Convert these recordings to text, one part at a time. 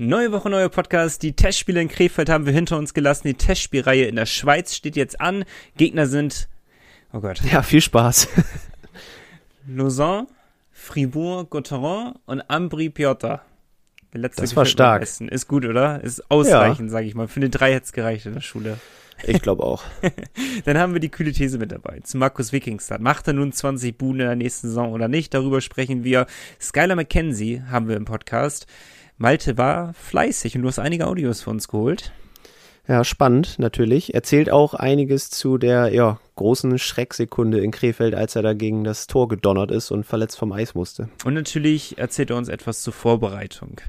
Neue Woche, neuer Podcast. Die Testspiele in Krefeld haben wir hinter uns gelassen. Die Testspielreihe in der Schweiz steht jetzt an. Gegner sind, oh Gott. Ja, viel Spaß. Lausanne, Fribourg, Gotteron und Ambri Piotr. das war stark. Ist gut, oder? Ist ausreichend, ja. sage ich mal. Für eine drei hätte es gereicht in der Schule. Ich glaube auch. Dann haben wir die kühle These mit dabei. Zu Markus Wikingstad. Macht er nun 20 Buhnen in der nächsten Saison oder nicht? Darüber sprechen wir. Skylar McKenzie haben wir im Podcast. Malte war fleißig und du hast einige Audios für uns geholt. Ja, spannend, natürlich. Erzählt auch einiges zu der ja, großen Schrecksekunde in Krefeld, als er da gegen das Tor gedonnert ist und verletzt vom Eis musste. Und natürlich erzählt er uns etwas zur Vorbereitung.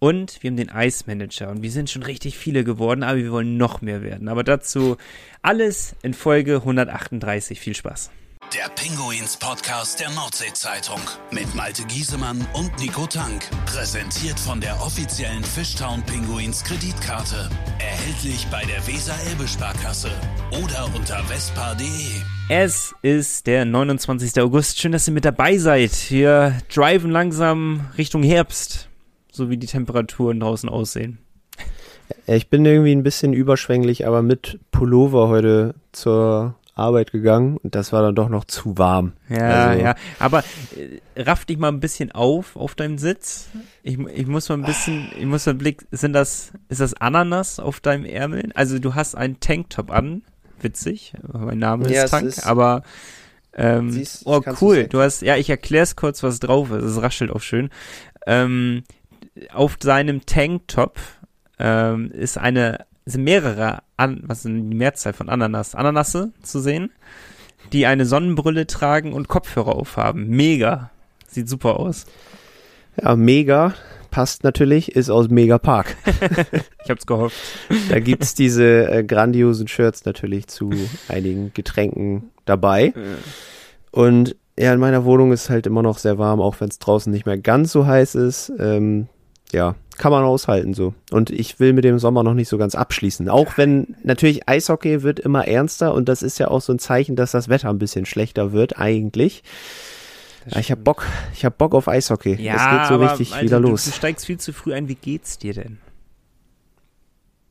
Und wir haben den Eismanager und wir sind schon richtig viele geworden, aber wir wollen noch mehr werden. Aber dazu alles in Folge 138. Viel Spaß. Der Pinguins Podcast der Nordsee-Zeitung mit Malte Giesemann und Nico Tank. Präsentiert von der offiziellen Fishtown Pinguins Kreditkarte. Erhältlich bei der Weser-Elbe-Sparkasse oder unter vespa.de. Es ist der 29. August. Schön, dass ihr mit dabei seid. Wir driven langsam Richtung Herbst, so wie die Temperaturen draußen aussehen. Ich bin irgendwie ein bisschen überschwänglich, aber mit Pullover heute zur Arbeit gegangen und das war dann doch noch zu warm. Ja, also, ja. Aber äh, raff dich mal ein bisschen auf auf deinem Sitz. Ich, ich muss mal ein bisschen, ich muss mal einen Blick, sind das, ist das Ananas auf deinem Ärmel? Also du hast einen Tanktop an, witzig, mein Name ist ja, Tank, ist, aber ähm, siehst, oh cool, du hast, ja, ich erklär's kurz, was drauf ist, es raschelt auch schön. Ähm, auf seinem Tanktop ähm, ist eine sind mehrere, An was sind die Mehrzahl von Ananas, Ananasse zu sehen, die eine Sonnenbrille tragen und Kopfhörer aufhaben. Mega. Sieht super aus. Ja, mega. Passt natürlich, ist aus Mega Park. ich hab's gehofft. Da gibt's diese äh, grandiosen Shirts natürlich zu einigen Getränken dabei. Und ja, in meiner Wohnung ist halt immer noch sehr warm, auch wenn es draußen nicht mehr ganz so heiß ist. Ähm, ja, kann man aushalten so. Und ich will mit dem Sommer noch nicht so ganz abschließen. Auch wenn natürlich Eishockey wird immer ernster und das ist ja auch so ein Zeichen, dass das Wetter ein bisschen schlechter wird eigentlich. Ja, ich hab Bock, ich hab Bock auf Eishockey. Ja, es geht so aber, richtig Alter, wieder los. Du, du steigst viel zu früh ein. Wie geht's dir denn?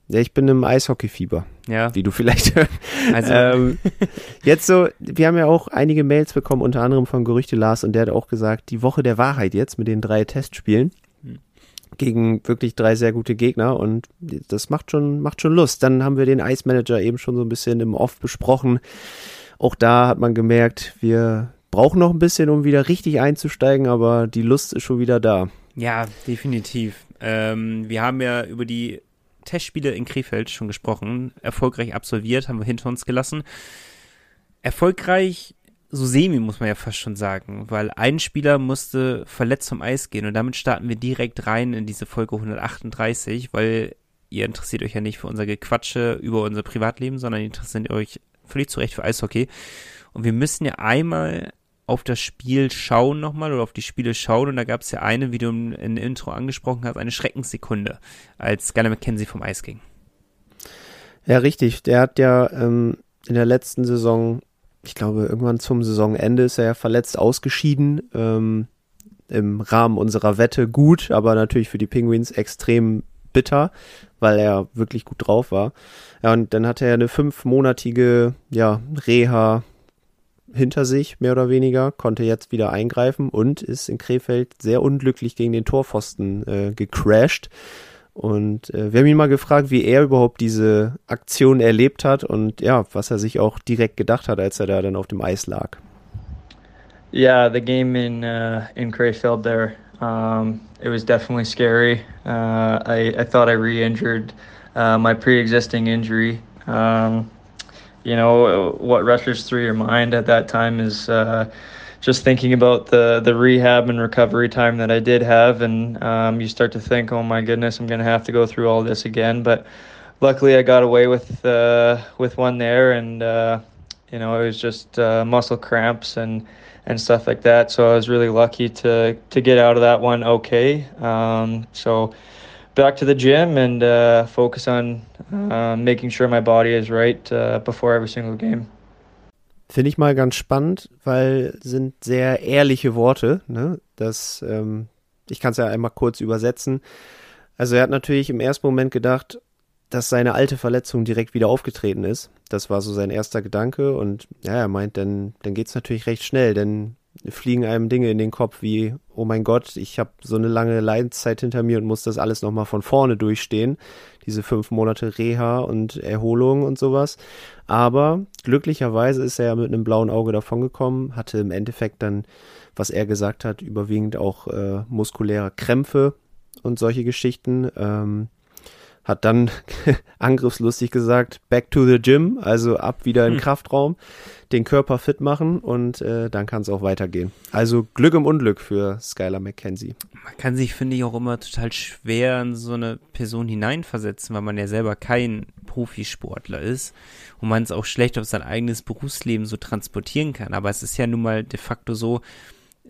Ja, ich bin im Eishockey-Fieber. Ja. Wie du vielleicht hörst. Also. ähm, jetzt so, wir haben ja auch einige Mails bekommen, unter anderem von Gerüchte Lars, und der hat auch gesagt, die Woche der Wahrheit jetzt mit den drei Testspielen gegen wirklich drei sehr gute Gegner und das macht schon, macht schon Lust. Dann haben wir den Ice Manager eben schon so ein bisschen im Off besprochen. Auch da hat man gemerkt, wir brauchen noch ein bisschen, um wieder richtig einzusteigen, aber die Lust ist schon wieder da. Ja, definitiv. Ähm, wir haben ja über die Testspiele in Krefeld schon gesprochen. Erfolgreich absolviert, haben wir hinter uns gelassen. Erfolgreich so semi, muss man ja fast schon sagen, weil ein Spieler musste verletzt vom Eis gehen und damit starten wir direkt rein in diese Folge 138, weil ihr interessiert euch ja nicht für unser Gequatsche über unser Privatleben, sondern ihr interessiert euch völlig zu Recht für Eishockey. Und wir müssen ja einmal auf das Spiel schauen nochmal oder auf die Spiele schauen und da gab es ja eine, wie du im, im Intro angesprochen hast, eine Schreckenssekunde, als Skyler McKenzie vom Eis ging. Ja, richtig. Der hat ja ähm, in der letzten Saison ich glaube, irgendwann zum Saisonende ist er ja verletzt ausgeschieden. Ähm, Im Rahmen unserer Wette gut, aber natürlich für die Penguins extrem bitter, weil er wirklich gut drauf war. Ja, und dann hatte er eine fünfmonatige ja, Reha hinter sich, mehr oder weniger, konnte jetzt wieder eingreifen und ist in Krefeld sehr unglücklich gegen den Torpfosten äh, gecrashed. Und äh, wir haben ihn mal gefragt, wie er überhaupt diese Aktion erlebt hat und ja, was er sich auch direkt gedacht hat, als er da dann auf dem Eis lag. Yeah, the game in uh, in Crayfield there, um, it was definitely scary. Uh, I, I thought I re-injured uh, my pre-existing injury. Um, you know, what rushes through your mind at that time is uh, just thinking about the the rehab and recovery time that I did have, and um, you start to think, oh my goodness, I'm gonna have to go through all this again. But luckily, I got away with uh, with one there, and uh, you know it was just uh, muscle cramps and and stuff like that. So I was really lucky to to get out of that one okay. Um, so back to the gym and uh, focus on uh, making sure my body is right uh, before every single game. Finde ich mal ganz spannend, weil sind sehr ehrliche Worte. Ne? Das, ähm, ich kann es ja einmal kurz übersetzen. Also er hat natürlich im ersten Moment gedacht, dass seine alte Verletzung direkt wieder aufgetreten ist. Das war so sein erster Gedanke und ja, er meint, dann, dann geht's natürlich recht schnell, denn fliegen einem Dinge in den Kopf wie, oh mein Gott, ich habe so eine lange Leidenszeit hinter mir und muss das alles nochmal von vorne durchstehen. Diese fünf Monate Reha und Erholung und sowas. Aber glücklicherweise ist er ja mit einem blauen Auge davongekommen, hatte im Endeffekt dann, was er gesagt hat, überwiegend auch äh, muskuläre Krämpfe und solche Geschichten. Ähm, hat dann angriffslustig gesagt, back to the gym, also ab wieder in den hm. Kraftraum, den Körper fit machen und äh, dann kann es auch weitergehen. Also Glück im Unglück für Skylar McKenzie. Man kann sich, finde ich, auch immer total schwer in so eine Person hineinversetzen, weil man ja selber kein Profisportler ist und man es auch schlecht auf sein eigenes Berufsleben so transportieren kann. Aber es ist ja nun mal de facto so,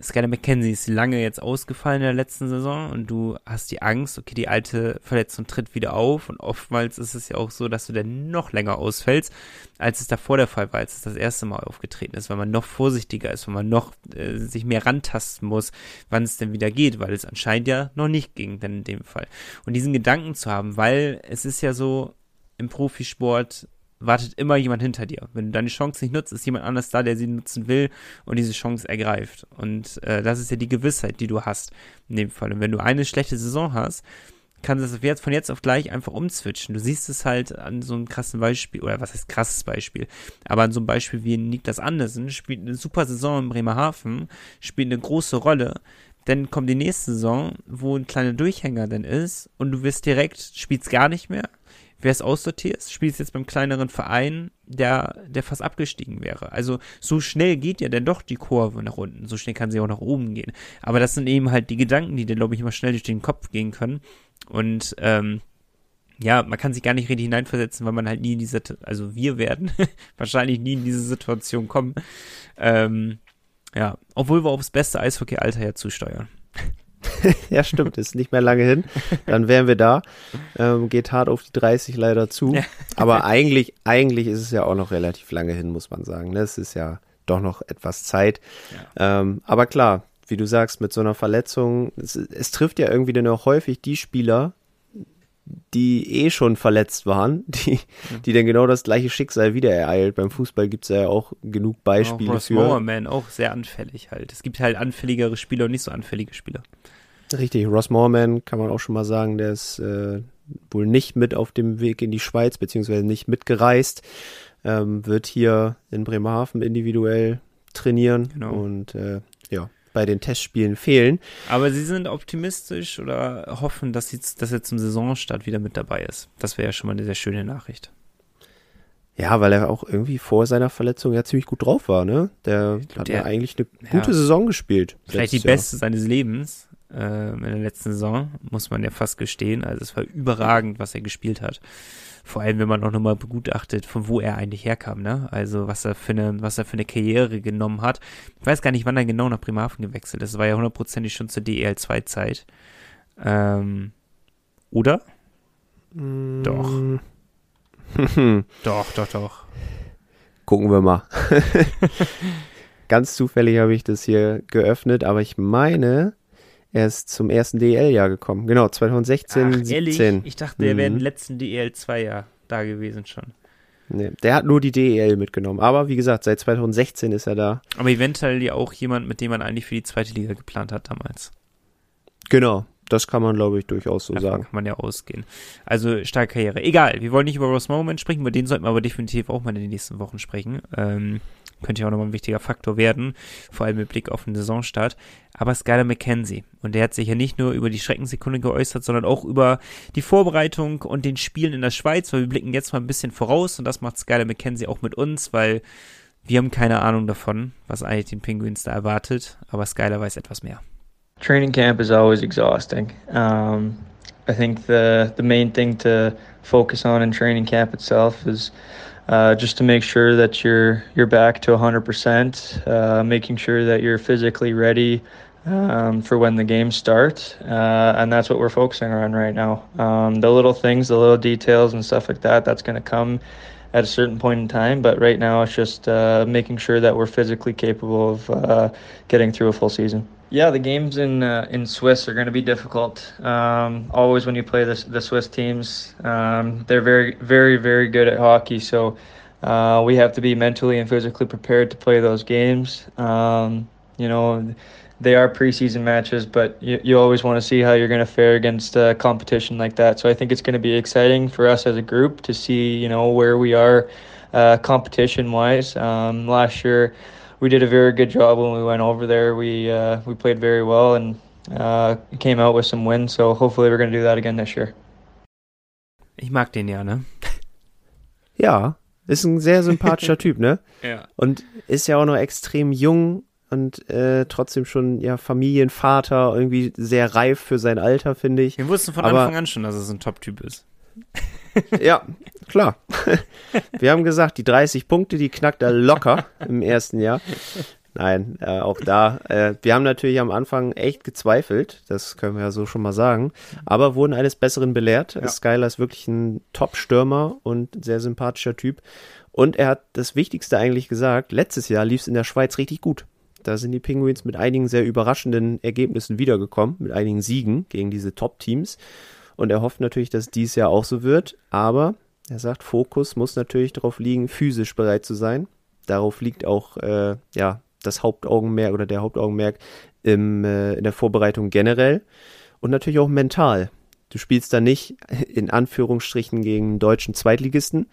Skyler McKenzie ist lange jetzt ausgefallen in der letzten Saison und du hast die Angst, okay, die alte Verletzung tritt wieder auf und oftmals ist es ja auch so, dass du dann noch länger ausfällst, als es davor der Fall war, als es das erste Mal aufgetreten ist, weil man noch vorsichtiger ist, weil man noch äh, sich mehr rantasten muss, wann es denn wieder geht, weil es anscheinend ja noch nicht ging, dann in dem Fall. Und diesen Gedanken zu haben, weil es ist ja so im Profisport, wartet immer jemand hinter dir. Wenn du deine Chance nicht nutzt, ist jemand anders da, der sie nutzen will und diese Chance ergreift. Und äh, das ist ja die Gewissheit, die du hast in dem Fall. Und wenn du eine schlechte Saison hast, kannst du das von jetzt auf gleich einfach umzwitschen. Du siehst es halt an so einem krassen Beispiel, oder was heißt krasses Beispiel, aber an so einem Beispiel wie Niklas Andersen, spielt eine super Saison in Bremerhaven, spielt eine große Rolle, dann kommt die nächste Saison, wo ein kleiner Durchhänger dann ist und du wirst direkt, spielst gar nicht mehr, wer es aussortiert, spielst jetzt beim kleineren Verein, der, der fast abgestiegen wäre. Also so schnell geht ja dann doch die Kurve nach unten. So schnell kann sie auch nach oben gehen. Aber das sind eben halt die Gedanken, die dir, glaube ich, immer schnell durch den Kopf gehen können. Und ähm, ja, man kann sich gar nicht richtig hineinversetzen, weil man halt nie in diese, also wir werden wahrscheinlich nie in diese Situation kommen. Ähm, ja, obwohl wir aufs beste Eishockey-Alter ja zusteuern. ja, stimmt, ist nicht mehr lange hin. Dann wären wir da. Ähm, geht hart auf die 30 leider zu. Aber eigentlich, eigentlich ist es ja auch noch relativ lange hin, muss man sagen. Es ist ja doch noch etwas Zeit. Ja. Ähm, aber klar, wie du sagst, mit so einer Verletzung, es, es trifft ja irgendwie dann auch häufig die Spieler, die eh schon verletzt waren, die, die dann genau das gleiche Schicksal wieder ereilt. Beim Fußball gibt es ja auch genug Beispiele auch Ross für. Mowerman auch sehr anfällig halt. Es gibt halt anfälligere Spieler und nicht so anfällige Spieler. Richtig, Ross Moorman kann man auch schon mal sagen, der ist äh, wohl nicht mit auf dem Weg in die Schweiz, beziehungsweise nicht mitgereist, ähm, wird hier in Bremerhaven individuell trainieren genau. und äh, ja, bei den Testspielen fehlen. Aber Sie sind optimistisch oder hoffen, dass, sie, dass er zum Saisonstart wieder mit dabei ist. Das wäre ja schon mal eine sehr schöne Nachricht. Ja, weil er auch irgendwie vor seiner Verletzung ja ziemlich gut drauf war, ne? Der hat ja eigentlich eine gute ja, Saison gespielt. Vielleicht die Jahr. beste seines Lebens äh, in der letzten Saison, muss man ja fast gestehen. Also es war überragend, was er gespielt hat. Vor allem, wenn man auch nochmal begutachtet, von wo er eigentlich herkam, ne? Also was er für eine, was er für eine Karriere genommen hat. Ich weiß gar nicht, wann er genau nach Bremerhaven gewechselt ist. Das war ja hundertprozentig schon zur DEL2-Zeit. Ähm, oder? Mm. Doch. doch, doch, doch. Gucken wir mal. Ganz zufällig habe ich das hier geöffnet, aber ich meine, er ist zum ersten DEL-Jahr gekommen. Genau, 2016, Ach, 17. Ich dachte, er wäre im mhm. letzten DEL-2-Jahr da gewesen schon. Nee, der hat nur die DEL mitgenommen. Aber wie gesagt, seit 2016 ist er da. Aber eventuell ja auch jemand, mit dem man eigentlich für die zweite Liga geplant hat damals. Genau, das kann man, glaube ich, durchaus so Davon sagen. kann man ja ausgehen. Also starke Karriere. Egal, wir wollen nicht über Ross Moment sprechen, über den sollten wir aber definitiv auch mal in den nächsten Wochen sprechen. Ähm, könnte ja auch nochmal ein wichtiger Faktor werden, vor allem mit Blick auf den Saisonstart. Aber Skyler McKenzie, und der hat sich ja nicht nur über die Schreckensekunde geäußert, sondern auch über die Vorbereitung und den Spielen in der Schweiz, weil wir blicken jetzt mal ein bisschen voraus und das macht Skyler McKenzie auch mit uns, weil wir haben keine Ahnung davon, was eigentlich den Penguins da erwartet, aber Skyler weiß etwas mehr. Training camp is always exhausting. Um, I think the the main thing to focus on in training camp itself is uh, just to make sure that you're you're back to 100%, uh, making sure that you're physically ready um, for when the games start, uh, and that's what we're focusing on right now. Um, the little things, the little details, and stuff like that, that's going to come at a certain point in time. But right now, it's just uh, making sure that we're physically capable of uh, getting through a full season. Yeah, the games in uh, in Swiss are going to be difficult. Um, always when you play the the Swiss teams, um, they're very, very, very good at hockey. So uh, we have to be mentally and physically prepared to play those games. Um, you know, they are preseason matches, but you, you always want to see how you're going to fare against a competition like that. So I think it's going to be exciting for us as a group to see, you know, where we are uh, competition wise. Um, last year, we did a very good job when we went over there. We uh, we played very well and uh, came out with some wins. So hopefully we're going to do that again this year. Ich mag den ja, ne? Ja, ist ein sehr sympathischer Typ, ne? Ja. Und ist ja auch noch extrem jung und äh, trotzdem schon ja Familienvater, irgendwie sehr reif für sein Alter, finde ich. Wir wussten von Aber- Anfang an schon, dass es ein Top-Typ ist. Ja, klar. Wir haben gesagt, die 30 Punkte, die knackt er locker im ersten Jahr. Nein, äh, auch da. Äh, wir haben natürlich am Anfang echt gezweifelt, das können wir ja so schon mal sagen, aber wurden eines Besseren belehrt. Skyler ist wirklich ein Top-Stürmer und sehr sympathischer Typ. Und er hat das Wichtigste eigentlich gesagt, letztes Jahr lief es in der Schweiz richtig gut. Da sind die Penguins mit einigen sehr überraschenden Ergebnissen wiedergekommen, mit einigen Siegen gegen diese Top-Teams. Und er hofft natürlich, dass dies Jahr auch so wird. Aber er sagt, Fokus muss natürlich darauf liegen, physisch bereit zu sein. Darauf liegt auch äh, ja, das Hauptaugenmerk oder der Hauptaugenmerk im, äh, in der Vorbereitung generell. Und natürlich auch mental. Du spielst da nicht in Anführungsstrichen gegen deutschen Zweitligisten,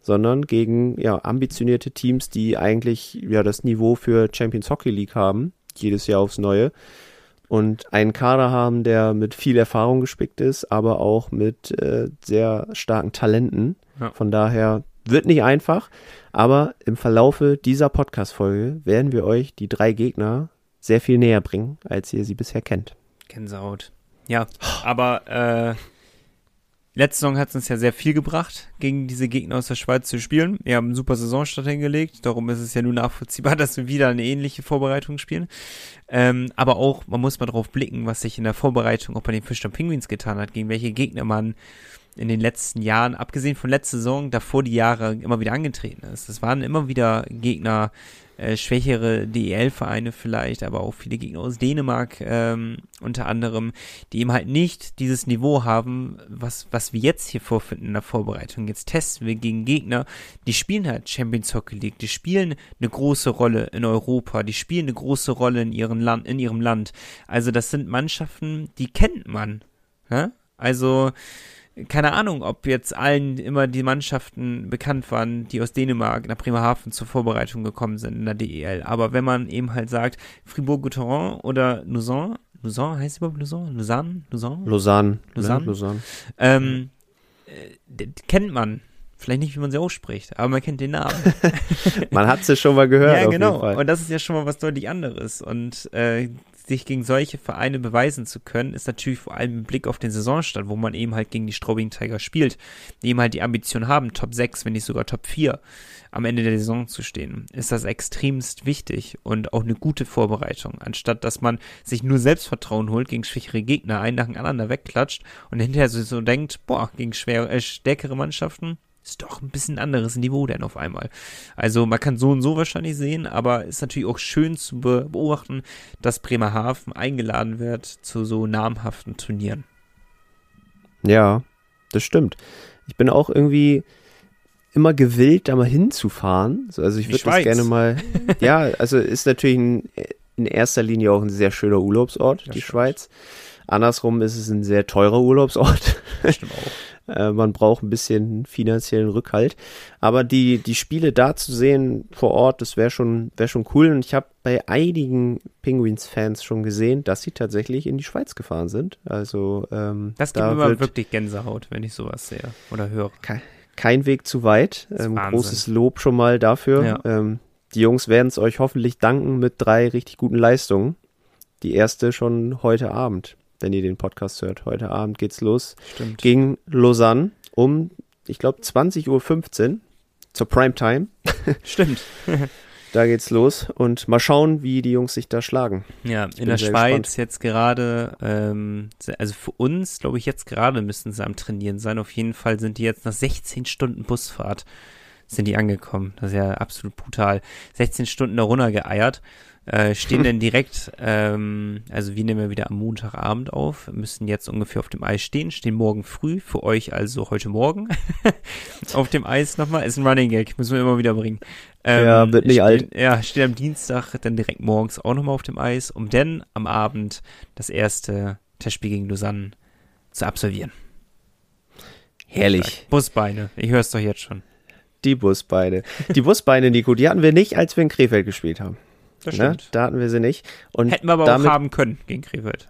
sondern gegen ja, ambitionierte Teams, die eigentlich ja das Niveau für Champions Hockey League haben, jedes Jahr aufs Neue und einen Kader haben, der mit viel Erfahrung gespickt ist, aber auch mit äh, sehr starken Talenten. Ja. Von daher wird nicht einfach, aber im Verlaufe dieser Podcast-Folge werden wir euch die drei Gegner sehr viel näher bringen, als ihr sie bisher kennt. Gänsehaut. Ja, aber äh, letzte Saison hat es uns ja sehr viel gebracht, gegen diese Gegner aus der Schweiz zu spielen. Wir haben einen super Saisonstart hingelegt, darum ist es ja nun nachvollziehbar, dass wir wieder eine ähnliche Vorbereitung spielen. Ähm, aber auch, man muss mal drauf blicken, was sich in der Vorbereitung auch bei den Fischern Penguins getan hat, gegen welche Gegner man in den letzten Jahren, abgesehen von letzter Saison, davor die Jahre immer wieder angetreten ist. Es waren immer wieder Gegner, äh, schwächere DEL-Vereine vielleicht, aber auch viele Gegner aus Dänemark ähm, unter anderem, die eben halt nicht dieses Niveau haben, was, was wir jetzt hier vorfinden in der Vorbereitung. Jetzt testen wir gegen Gegner, die spielen halt Champions Hockey League, die spielen eine große Rolle in Europa, die spielen eine große Rolle in ihrem Land, in ihrem Land. Also das sind Mannschaften, die kennt man. Ja? Also keine Ahnung, ob jetzt allen immer die Mannschaften bekannt waren, die aus Dänemark nach Bremerhaven zur Vorbereitung gekommen sind in der DEL. Aber wenn man eben halt sagt, Fribourg-Gotteron oder Lausanne, Lausanne heißt überhaupt Lausanne? Lausanne? Lausanne? Lausanne. Lausanne? Ne? Lausanne. Ähm, äh, kennt man. Vielleicht nicht, wie man sie ausspricht, aber man kennt den Namen. Man hat es schon mal gehört. ja, genau. Und das ist ja schon mal was deutlich anderes. Und äh, sich gegen solche Vereine beweisen zu können, ist natürlich vor allem im Blick auf den Saisonstart, wo man eben halt gegen die Straubing Tiger spielt, die eben halt die Ambition haben, Top 6, wenn nicht sogar Top 4 am Ende der Saison zu stehen, ist das extremst wichtig und auch eine gute Vorbereitung, anstatt dass man sich nur Selbstvertrauen holt, gegen schwächere Gegner einen nach dem anderen wegklatscht und hinterher so, so denkt, boah, gegen schwer, äh, stärkere Mannschaften ist doch ein bisschen anderes Niveau denn auf einmal. Also man kann so und so wahrscheinlich sehen, aber ist natürlich auch schön zu be beobachten, dass Bremerhaven eingeladen wird zu so namhaften Turnieren. Ja, das stimmt. Ich bin auch irgendwie immer gewillt, da mal hinzufahren. So, Also ich würde das gerne mal. Ja, also ist natürlich ein, in erster Linie auch ein sehr schöner Urlaubsort, Das die stimmt. Schweiz. Andersrum ist es ein sehr teurer Urlaubsort. Stimmt auch. Äh, man braucht ein bisschen finanziellen Rückhalt. Aber die, die Spiele da zu sehen vor Ort, das wäre schon, wäre schon cool. Und ich habe bei einigen Penguins-Fans schon gesehen, dass sie tatsächlich in die Schweiz gefahren sind. Also ähm, Das gibt da mir immer wird wirklich Gänsehaut, wenn ich sowas sehe oder höre. kein, kein Weg zu weit. Ähm, großes Lob schon mal dafür. Ja. Ähm, die Jungs werden es euch hoffentlich danken mit drei richtig guten Leistungen. Die erste schon heute Abend, wenn ihr den Podcast hört. Heute Abend geht's los Stimmt. gegen Lausanne um, ich glaube, 20.15 Uhr zur Primetime. Stimmt. Da geht's los und mal schauen, wie die Jungs sich da schlagen. Ja, bin in der Schweiz gespannt. jetzt gerade, ähm, also für uns, glaube ich, jetzt gerade müssen sie am Trainieren sein. Auf jeden Fall sind die jetzt nach 16 Stunden Busfahrt sind die angekommen. Das ist ja absolut brutal. 16 Stunden da runtergeeiert. Äh, stehen dann direkt, ähm, also wir nehmen ja wieder am Montagabend auf, müssen jetzt ungefähr auf dem Eis stehen, stehen morgen früh, für euch also heute Morgen auf dem Eis nochmal, ist ein Running Gag, müssen wir immer wieder bringen. Ähm, ja, wird nicht stehen, alt. Ja, stehen am Dienstag dann direkt morgens auch nochmal auf dem Eis, um dann am Abend das erste Testspiel gegen Lausanne zu absolvieren. Herrlich. Busbeine, ich höre es doch jetzt schon. Die Busbeine. Die Busbeine, Nico, die hatten wir nicht, als wir in Krefeld gespielt haben. Das ne? stimmt. Ne? Da hatten wir sie nicht. Und Hätten wir aber damit, auch haben können gegen Krefeld.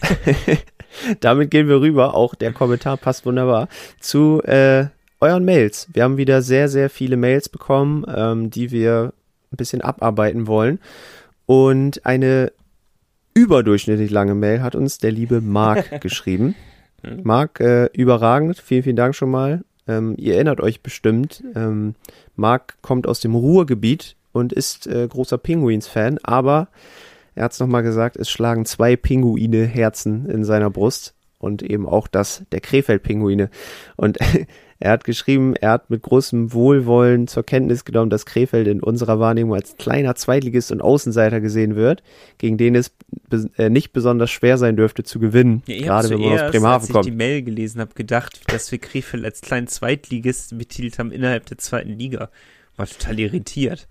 damit gehen wir rüber, auch der Kommentar passt wunderbar, zu äh, euren Mails. Wir haben wieder sehr, sehr viele Mails bekommen, ähm, die wir ein bisschen abarbeiten wollen. Und eine überdurchschnittlich lange Mail hat uns der liebe Marc geschrieben. Marc, äh, überragend. Vielen, vielen Dank schon mal. Ähm, ihr erinnert euch bestimmt, ähm, Marc kommt aus dem Ruhrgebiet und ist äh, großer Pinguins-Fan, aber er hat es nochmal gesagt, es schlagen zwei Pinguine Herzen in seiner Brust und eben auch das der Krefeld-Pinguine. Und er hat geschrieben, er hat mit großem Wohlwollen zur Kenntnis genommen, dass Krefeld in unserer Wahrnehmung als kleiner Zweitligist und Außenseiter gesehen wird, gegen den es äh, nicht besonders schwer sein dürfte zu gewinnen, ja, gerade wenn man aus Bremerhaven kommt. Als ich die Mail gelesen habe, gedacht, dass wir Krefeld als kleinen Zweitligist betitelt haben innerhalb der zweiten Liga. War total irritiert.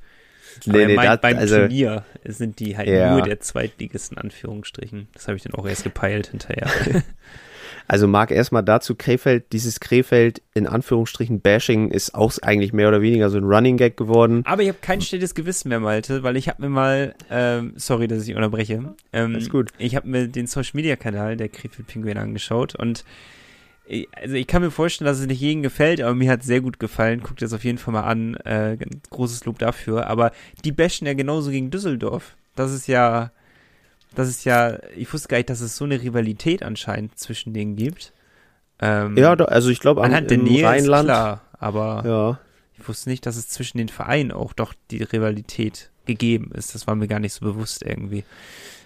Nee, nee, meint, das, beim also, Turnier sind die halt ja. nur der Zweitligisten, Anführungsstrichen. Das habe ich dann auch erst gepeilt hinterher. also mag erstmal dazu Krefeld, dieses Krefeld in Anführungsstrichen Bashing ist auch eigentlich mehr oder weniger so ein Running Gag geworden. Aber ich habe kein stilles Gewissen mehr, Malte, weil ich habe mir mal, ähm, sorry, dass ich unterbreche. Ähm, ist gut. Ich habe mir den Social Media Kanal der Krefeld Pinguine angeschaut und also ich kann mir vorstellen, dass es nicht jedem gefällt, aber mir hat es sehr gut gefallen. Guckt das auf jeden Fall mal an. Äh, großes Lob dafür. Aber die bashen ja genauso gegen Düsseldorf. Das ist ja, das ist ja, ich wusste gar nicht, dass es so eine Rivalität anscheinend zwischen denen gibt. Ähm, ja, also ich glaube, anhand der Nähe Rheinland, ist klar, aber ja. ich wusste nicht, dass es zwischen den Vereinen auch doch die Rivalität gegeben ist. Das war mir gar nicht so bewusst irgendwie.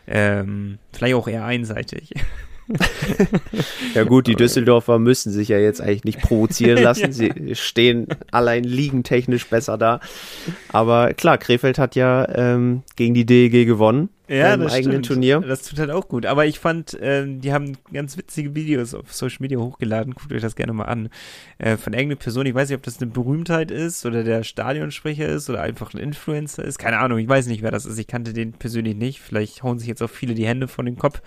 Ähm, vielleicht auch eher einseitig. ja gut, die Düsseldorfer müssen sich ja jetzt eigentlich nicht provozieren lassen. Sie stehen allein liegentechnisch besser da. Aber klar, Krefeld hat ja ähm, gegen die DEG gewonnen ja, im eigenen stimmt. Turnier. Das tut halt auch gut. Aber ich fand, ähm, die haben ganz witzige Videos auf Social Media hochgeladen. Guckt euch das gerne mal an. Äh, von irgendeiner Person, ich weiß nicht, ob das eine Berühmtheit ist oder der Stadionsprecher ist oder einfach ein Influencer ist. Keine Ahnung, ich weiß nicht, wer das ist. Ich kannte den persönlich nicht. Vielleicht hauen sich jetzt auch viele die Hände von dem Kopf.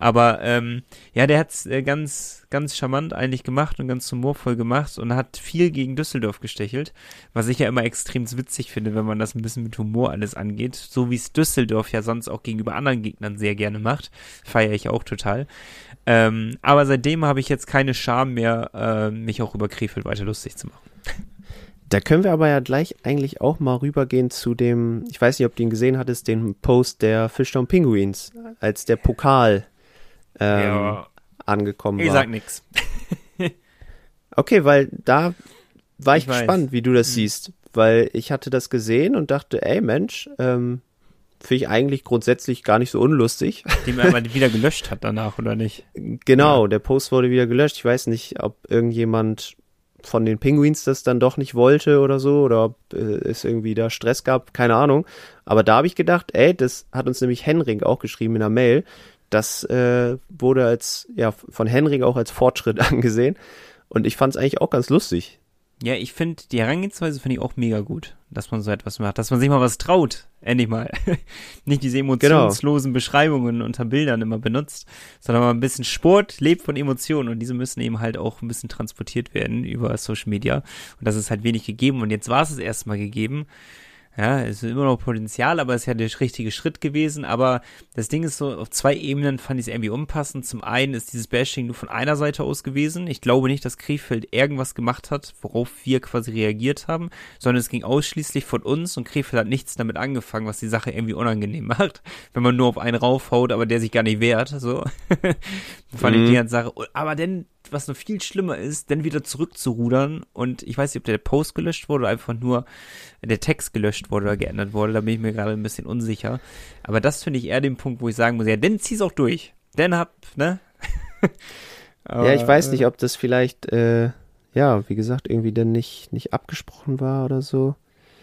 Aber ähm, ja, der hat's äh, ganz, ganz charmant eigentlich gemacht und ganz humorvoll gemacht und hat viel gegen Düsseldorf gestechelt, was ich ja immer extrem witzig finde, wenn man das ein bisschen mit Humor alles angeht. So wie es Düsseldorf ja sonst auch gegenüber anderen Gegnern sehr gerne macht, feiere ich auch total. Ähm, aber seitdem habe ich jetzt keine Scham mehr, äh, mich auch über Krefeld weiter lustig zu machen. Da können wir aber ja gleich eigentlich auch mal rübergehen zu dem, ich weiß nicht, ob du ihn gesehen hattest, den Post der Fishtown Penguins, als der Pokal ähm, ja. angekommen war. Ich sag nix. okay, weil da war ich, ich gespannt, wie du das mhm. siehst, weil ich hatte das gesehen und dachte, ey Mensch, ähm, finde ich eigentlich grundsätzlich gar nicht so unlustig. Die man aber wieder gelöscht hat danach, oder nicht? Genau, ja. der Post wurde wieder gelöscht. Ich weiß nicht, ob irgendjemand von den Penguins das dann doch nicht wollte oder so, oder ob äh, es irgendwie da Stress gab, keine Ahnung. Aber da habe ich gedacht, ey, das hat uns nämlich Henrik auch geschrieben in der Mail, das äh, wurde als, ja, von Henrik auch als Fortschritt angesehen. Und ich fand es eigentlich auch ganz lustig. Ja, ich finde, die Herangehensweise finde ich auch mega gut, dass man so etwas macht, dass man sich mal was traut, endlich mal. Nicht diese genau. emotionslosen genau. Beschreibungen unter Bildern immer benutzt, sondern mal ein bisschen Sport lebt von Emotionen und diese müssen eben halt auch ein bisschen transportiert werden über Social Media. Und das ist halt wenig gegeben und jetzt war es es erstmal gegeben. Ja, es ist immer noch Potenzial, aber es ist ja der richtige Schritt gewesen. Aber das Ding ist so, auf zwei Ebenen fand ich es irgendwie unpassend. Zum einen ist dieses Bashing nur von einer Seite aus gewesen. Ich glaube nicht, dass Krefeld irgendwas gemacht hat, worauf wir quasi reagiert haben, sondern es ging ausschließlich von uns und Krefeld hat nichts damit angefangen, was die Sache irgendwie unangenehm macht. Wenn man nur auf einen raufhaut, aber der sich gar nicht wehrt, so. fand mhm. ich die ganze Sache. Aber denn was noch viel schlimmer ist, dann wieder zurückzurudern und ich weiß nicht, ob der Post gelöscht wurde oder einfach nur der Text gelöscht wurde oder geändert wurde, da bin ich mir gerade ein bisschen unsicher. Aber das finde ich eher den Punkt, wo ich sagen muss, ja, dann zieh's auch durch. Dann hab, ne? Aber, ja, ich weiß nicht, ob das vielleicht, äh, ja, wie gesagt, irgendwie dann nicht, nicht abgesprochen war oder so.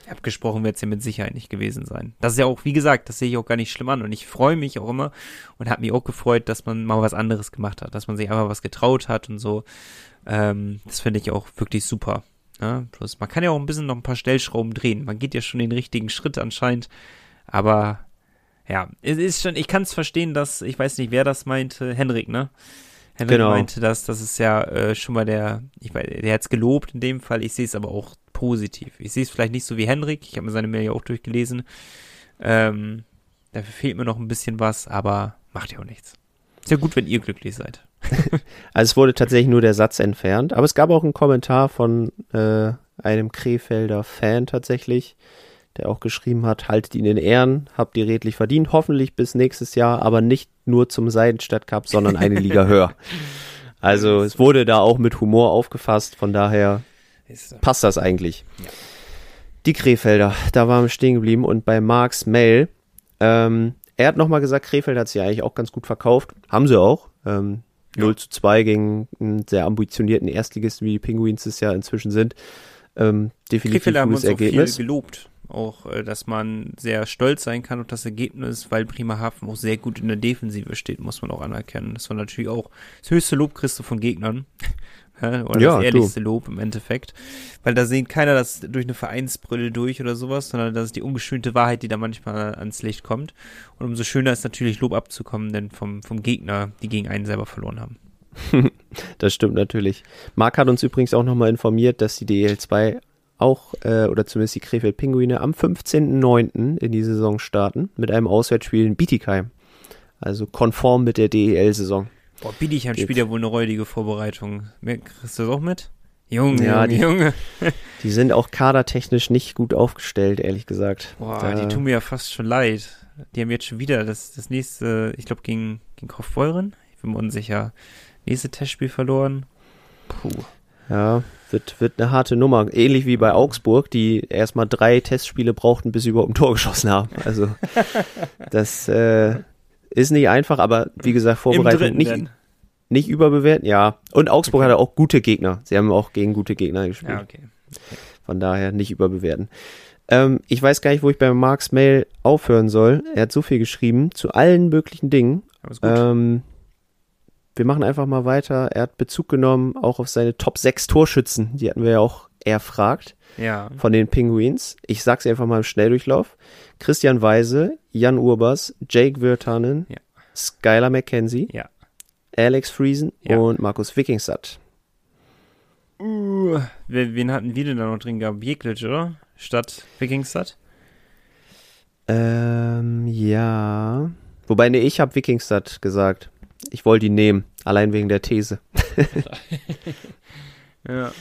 Abgesprochen wird es ja mit Sicherheit nicht gewesen sein. Das ist ja auch, wie gesagt, das sehe ich auch gar nicht schlimm an und ich freue mich auch immer und habe mich auch gefreut, dass man mal was anderes gemacht hat, dass man sich einfach was getraut hat und so. Ähm, das finde ich auch wirklich super. Ja, bloß man kann ja auch ein bisschen noch ein paar Stellschrauben drehen. Man geht ja schon den richtigen Schritt anscheinend, aber ja, es ist schon, ich kann es verstehen, dass, ich weiß nicht, wer das meinte, Henrik, ne? Henrik Genau. meinte das, das ist ja äh, schon mal der, ich weiß, der hat's gelobt in dem Fall, ich sehe es aber auch positiv. Ich sehe es vielleicht nicht so wie Henrik, ich habe mir seine Mail ja auch durchgelesen. Ähm, dafür fehlt mir noch ein bisschen was, aber macht ja auch nichts. Ist ja gut, wenn ihr glücklich seid. Also es wurde tatsächlich nur der Satz entfernt, aber es gab auch einen Kommentar von äh, einem Krefelder Fan tatsächlich, der auch geschrieben hat, haltet ihn in Ehren, habt ihr redlich verdient, hoffentlich bis nächstes Jahr, aber nicht nur zum Seidenstadt Cup, sondern eine Liga höher. Also es wurde da auch mit Humor aufgefasst, von daher passt das eigentlich. Ja. Die Krefelder, da waren wir stehen geblieben und bei Marks Mail, ähm, er hat nochmal gesagt, Krefeld hat sich eigentlich auch ganz gut verkauft. Haben sie auch. Ähm, 0 zu 2 gegen einen sehr ambitionierten Erstligisten, wie die Penguins es ja inzwischen sind. Ähm, definitiv Krefeld haben uns auch viel Ergebnis. gelobt. Auch, äh, dass man sehr stolz sein kann auf das Ergebnis, weil Bremerhaven auch sehr gut in der Defensive steht, muss man auch anerkennen. Das war natürlich auch das höchste Lob von Gegnern. Oder Ja, das du. ehrlichste Lob im Endeffekt. Weil da sehen keiner das durch eine Vereinsbrille durch oder sowas, sondern das ist die ungeschönte Wahrheit, die da manchmal ans Licht kommt. Und umso schöner ist natürlich Lob abzukommen, denn vom, vom Gegner, die gegen einen selber verloren haben. Das stimmt natürlich. Marc hat uns übrigens auch nochmal informiert, dass die DEL2 auch, äh, oder zumindest die Krefeld Pinguine, am 15.09. in die Saison starten mit einem Auswärtsspiel in Bietigheim. Also konform mit der DEL-Saison. Boah, Bietigheim spielt ja wohl eine räudige Vorbereitung. Kriegst du das auch mit? Junge, Ja, Junge, die- Junge. Die sind auch kadertechnisch nicht gut aufgestellt, ehrlich gesagt. Boah, Da- die tun mir ja fast schon leid. Die haben jetzt schon wieder das, das nächste, ich glaube gegen, gegen Kaufbeuren, ich bin mir unsicher, nächste Testspiel verloren. Puh. Ja, wird, wird eine harte Nummer. Ähnlich wie bei Augsburg, die erstmal drei Testspiele brauchten, bis sie überhaupt ein Tor geschossen haben. Also, das äh, ist nicht einfach, aber wie gesagt, Vorbereitung nicht, denn. nicht überbewerten. Ja, und Augsburg hatte auch gute Gegner. Sie haben auch gegen gute Gegner gespielt. Ja, okay. Von daher nicht überbewerten. Ähm, ich weiß gar nicht, wo ich bei Marks Mail aufhören soll. Er hat so viel geschrieben zu allen möglichen Dingen. Ähm, wir machen einfach mal weiter. Er hat Bezug genommen auch auf seine Top 6 Torschützen. Die hatten wir ja auch erfragt ja. von den Penguins. Ich sag's einfach mal im Schnelldurchlauf. Christian Weise, Jan Urbas, Jake Virtanen, Ja. Skylar McKenzie, Ja. Alex Friesen und Markus Wikingstad. Uh, wen, hatten wir denn da noch drin gehabt? Jeklic, oder? Statt Wikingstad? Ähm, ja. Wobei, nee, ich habe Wikingstad gesagt. Ich wollte ihn nehmen, allein wegen der These. Ja.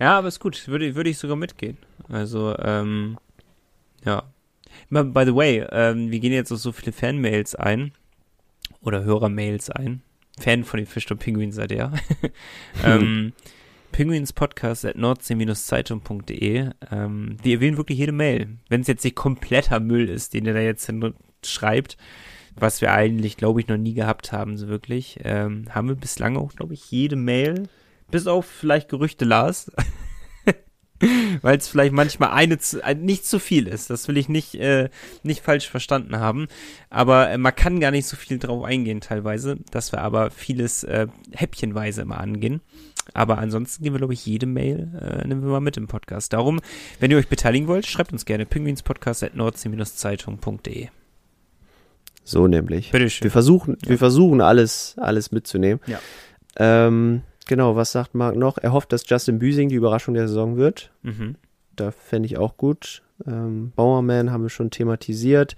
Ja, aber ist gut. Würde, würde ich sogar mitgehen. Also, ähm, ja. By the way, ähm, wir gehen jetzt auf so viele Fanmails ein. Oder Hörermails ein. Fan von den Fisch und Pinguins seid ihr ähm, Pinguinspodcast at nordsee-zeitung.de. Ähm, wir erwähnen wirklich jede Mail. Wenn es jetzt nicht kompletter Müll ist, den ihr da jetzt schreibt, was wir eigentlich, glaube ich, noch nie gehabt haben, so wirklich, ähm, haben wir bislang auch, glaube ich, jede Mail, bis auf vielleicht Gerüchte Lars, weil es vielleicht manchmal eine zu, nicht zu viel ist. Das will ich nicht, äh, nicht falsch verstanden haben. Aber äh, man kann gar nicht so viel drauf eingehen teilweise, dass wir aber vieles äh, häppchenweise immer angehen. Aber ansonsten gehen wir, glaube ich, jede Mail, äh, nehmen wir mal mit im Podcast. Darum, wenn ihr euch beteiligen wollt, schreibt uns gerne pinguinspodcast.nordsee-zeitung.de. So nämlich. Bitteschön. Wir versuchen, Ja. wir versuchen alles, alles mitzunehmen. Ja. Ähm, genau, was sagt Marc noch? Er hofft, dass Justin Büsing die Überraschung der Saison wird. Mhm. Da fände ich auch gut. Ähm, Bauerman haben wir schon thematisiert.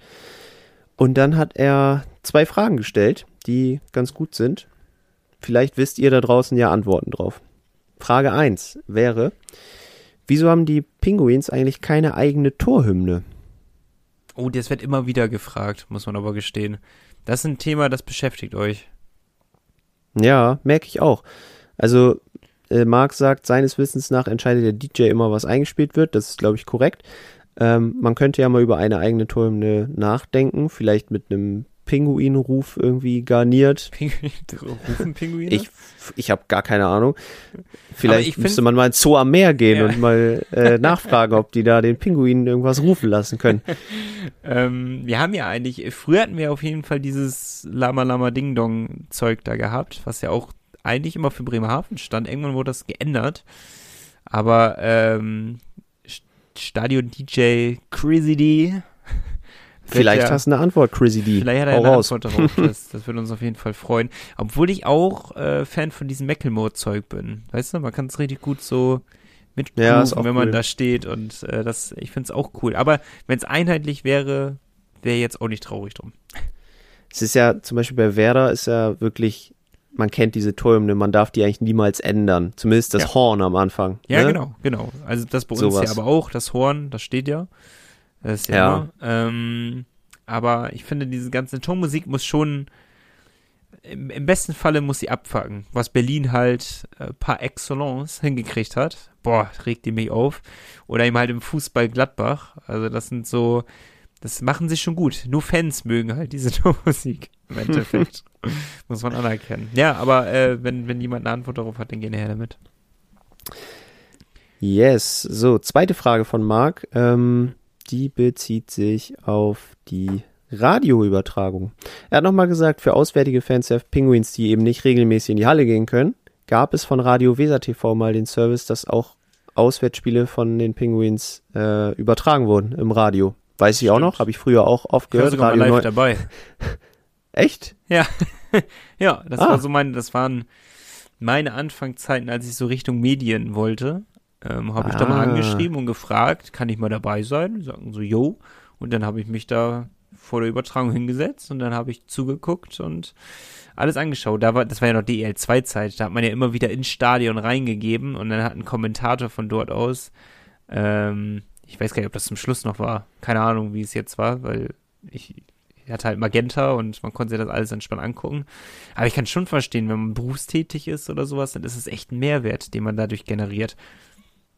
Und dann hat er zwei Fragen gestellt, die ganz gut sind. Vielleicht wisst ihr da draußen ja Antworten drauf. Frage 1 wäre, wieso haben die Pinguins eigentlich keine eigene Torhymne? Oh, das wird immer wieder gefragt, muss man aber gestehen. Das ist ein Thema, das beschäftigt euch. Ja, merke ich auch. Also, äh, Marc sagt, seines Wissens nach entscheidet der DJ immer, was eingespielt wird. Das ist, glaube ich, korrekt. Ähm, man könnte ja mal über eine eigene Torhymne nachdenken, vielleicht mit einem Pinguinruf irgendwie garniert. Pinguin, rufen Pinguine? Ich, ich habe gar keine Ahnung. Vielleicht müsste man mal ins Zoo am Meer gehen Ja. und mal äh, nachfragen, ob die da den Pinguinen irgendwas rufen lassen können. Ähm, wir haben ja eigentlich, früher hatten wir auf jeden Fall dieses Lama Lama Ding Dong Zeug da gehabt, was ja auch eigentlich immer für Bremerhaven stand. Irgendwann wurde das geändert. Aber ähm, St- Stadion DJ Crazy D. Vielleicht ja, hast du eine Antwort, Chrissy D. Vielleicht hat er Hau eine raus. Antwort darauf. Das, das würde uns auf jeden Fall freuen. Obwohl ich auch äh, Fan von diesem Macklemore-Zeug bin. Weißt du, man kann es richtig gut so mit Ja, wenn man cool. da steht und äh, das, ich finde es auch cool. Aber wenn es einheitlich wäre, wäre jetzt auch nicht traurig drum. Es ist ja zum Beispiel bei Werder ist ja wirklich, man kennt diese Türme, man darf die eigentlich niemals ändern. Zumindest das Ja. Horn am Anfang. Ja, ne? genau, genau. Also das bei uns Sowas. ja aber auch, das Horn, das steht ja. Das ist ja. Ja. Ähm, aber ich finde, diese ganze Tonmusik muss schon, im, im besten Falle muss sie abfacken. Was Berlin halt äh, par excellence hingekriegt hat. Boah, regt die mich auf. Oder eben halt im Fußball Gladbach. Also das sind so, das machen sie schon gut. Nur Fans mögen halt diese Tonmusik im Endeffekt. muss man anerkennen. Ja, aber äh, wenn, wenn jemand eine Antwort darauf hat, dann gerne her damit. Yes. So, zweite Frage von Marc. Ähm, die bezieht sich auf die Radioübertragung. Er hat nochmal gesagt, für auswärtige Fans der Penguins, die eben nicht regelmäßig in die Halle gehen können, gab es von Radio Weser TV mal den Service, dass auch Auswärtsspiele von den Penguins äh, übertragen wurden im Radio. Weiß ich auch noch, habe ich früher auch oft Ich war gehört. sogar mal live dabei. Echt? Ja, ja, das Ah. war so meine, das waren meine Anfangszeiten, als ich so Richtung Medien wollte. Ähm, habe ich da mal Ah. angeschrieben und gefragt, kann ich mal dabei sein? Die Sagen so, yo. Und dann habe ich mich da vor der Übertragung hingesetzt und dann habe ich zugeguckt und alles angeschaut. Da war, das war ja noch DL2-Zeit, da hat man ja immer wieder ins Stadion reingegeben und dann hat ein Kommentator von dort aus, ähm, ich weiß gar nicht, ob das zum Schluss noch war, keine Ahnung, wie es jetzt war, weil ich, ich hatte halt Magenta und man konnte sich das alles entspannt angucken. Aber ich kann schon verstehen, wenn man berufstätig ist oder sowas, dann ist es echt ein Mehrwert, den man dadurch generiert.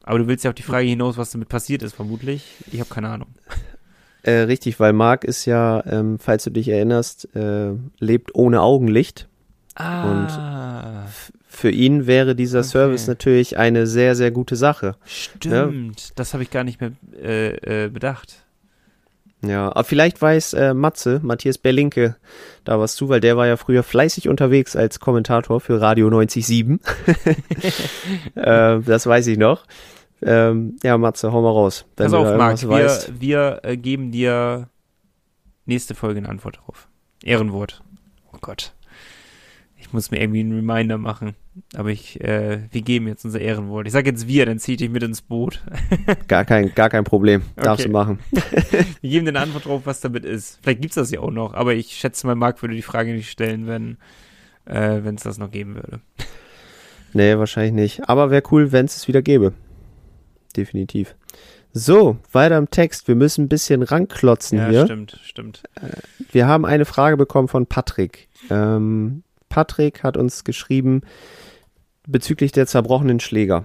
Aber du willst ja auf die Frage hinaus, was damit passiert ist, vermutlich. Ich habe keine Ahnung. Äh, richtig, weil Marc ist ja, ähm, falls du dich erinnerst, äh, lebt ohne Augenlicht. Ah, Für ihn wäre dieser Okay. Service natürlich eine sehr, sehr gute Sache. stimmt. Das habe ich gar nicht mehr äh, äh, bedacht. Ja, aber vielleicht weiß äh, Matze, Matthias Berlinke, da was zu, weil der war ja früher fleißig unterwegs als Kommentator für Radio 97.7. äh, das weiß ich noch. Ähm, ja, Matze, hau mal raus. Pass auf, Marc, weißt. wir, wir äh, geben dir nächste Folge eine Antwort darauf. Ehrenwort. Oh Gott. Muss mir irgendwie einen Reminder machen. Aber ich, äh, wir geben jetzt unser Ehrenwort. Ich sage jetzt wir, dann zieh ich dich mit ins Boot. Gar kein, gar kein Problem. Darfst Okay. du machen. Wir geben eine Antwort drauf, was damit ist. Vielleicht gibt's das ja auch noch, aber ich schätze mal, Marc würde die Frage nicht stellen, wenn äh, es das noch geben würde. Nee, wahrscheinlich nicht. Aber wäre cool, wenn es es wieder gäbe. Definitiv. So, weiter im Text. Wir müssen ein bisschen ranklotzen Ja, hier. stimmt, stimmt. Wir haben eine Frage bekommen von Patrick. Ähm, Patrick hat uns geschrieben bezüglich der zerbrochenen Schläger.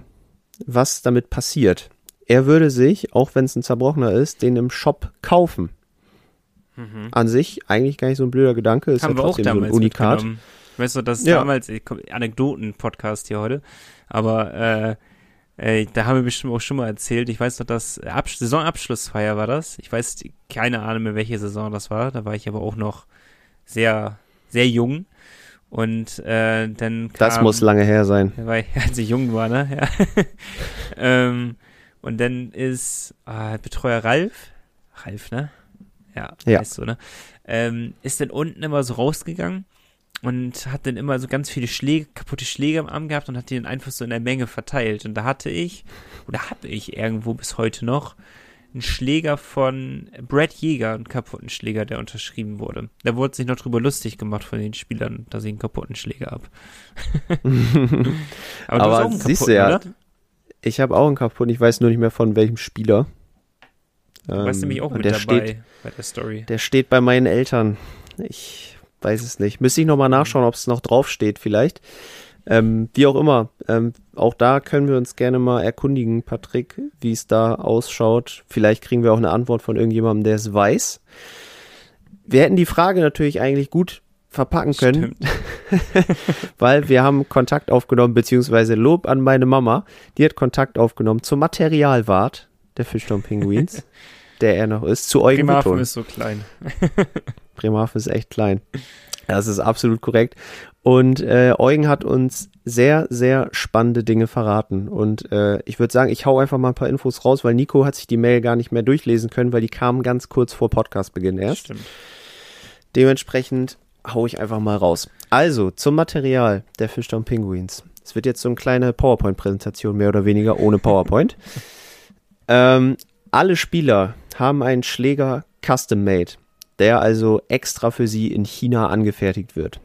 Was damit passiert? Er würde sich, auch wenn es ein zerbrochener ist, den im Shop kaufen. An sich eigentlich gar nicht so ein blöder Gedanke. Ist Mhm. Haben ja wir auch trotzdem so ein damals Unikat. Weißt du, das Ja. damals, Anekdoten-Podcast hier heute, aber äh, äh, da haben wir bestimmt auch schon mal erzählt, ich weiß noch, dass Abs Saisonabschlussfeier war das. Ich weiß keine Ahnung mehr, welche Saison das war. Da war ich aber auch noch sehr, sehr jung. Und äh, dann kam, Das muss lange her sein. Weil als ich jung war, ne? Ja. ähm, und dann ist äh, Betreuer Ralf, Ralf, ne? Ja, Ja. weißt du, ne? Ähm, ist dann unten immer so rausgegangen und hat dann immer so ganz viele Schläge, kaputte Schläge am Arm gehabt und hat die dann einfach so in der Menge verteilt. Und da hatte ich, oder habe ich irgendwo bis heute noch, einen Schläger von Brad Jäger, einen kaputten Schläger, der unterschrieben wurde. Da wurde sich noch drüber lustig gemacht von den Spielern, dass ich einen kaputten Schläger hab. Aber, du Aber hast auch einen siehst kaputten, du ja, oder? Ich habe auch einen kaputten, ich weiß nur nicht mehr von welchem Spieler. Du warst Ähm, nämlich auch mit der dabei Steht, bei der Story. der steht bei meinen Eltern. Ich weiß es nicht. Müsste ich nochmal nachschauen, ob es noch draufsteht vielleicht. Ähm, wie auch immer, ähm, auch da können wir uns gerne mal erkundigen, Patrick, wie es da ausschaut. Vielleicht kriegen wir auch eine Antwort von irgendjemandem, der es weiß. wir hätten die Frage natürlich eigentlich gut verpacken können, weil wir haben Kontakt aufgenommen, beziehungsweise Lob an meine Mama, die hat Kontakt aufgenommen zum Materialwart der Fischtown Pinguins, der er noch ist, zu Eugen Bremerhaven Witton. ist so klein. Bremerhaven ist echt klein. Das ist absolut korrekt. Und äh, Eugen hat uns sehr, sehr spannende Dinge verraten. Und äh, ich würde sagen, ich hau einfach mal ein paar Infos raus, weil Nico hat sich die Mail gar nicht mehr durchlesen können, weil die kamen ganz kurz vor Podcastbeginn erst. Stimmt. Dementsprechend hau ich einfach mal raus. Also, zum Material der Fishtown Penguins. Es wird jetzt so eine kleine PowerPoint-Präsentation, mehr oder weniger ohne PowerPoint. ähm, alle Spieler haben einen Schläger custom-made, der also extra für sie in China angefertigt wird.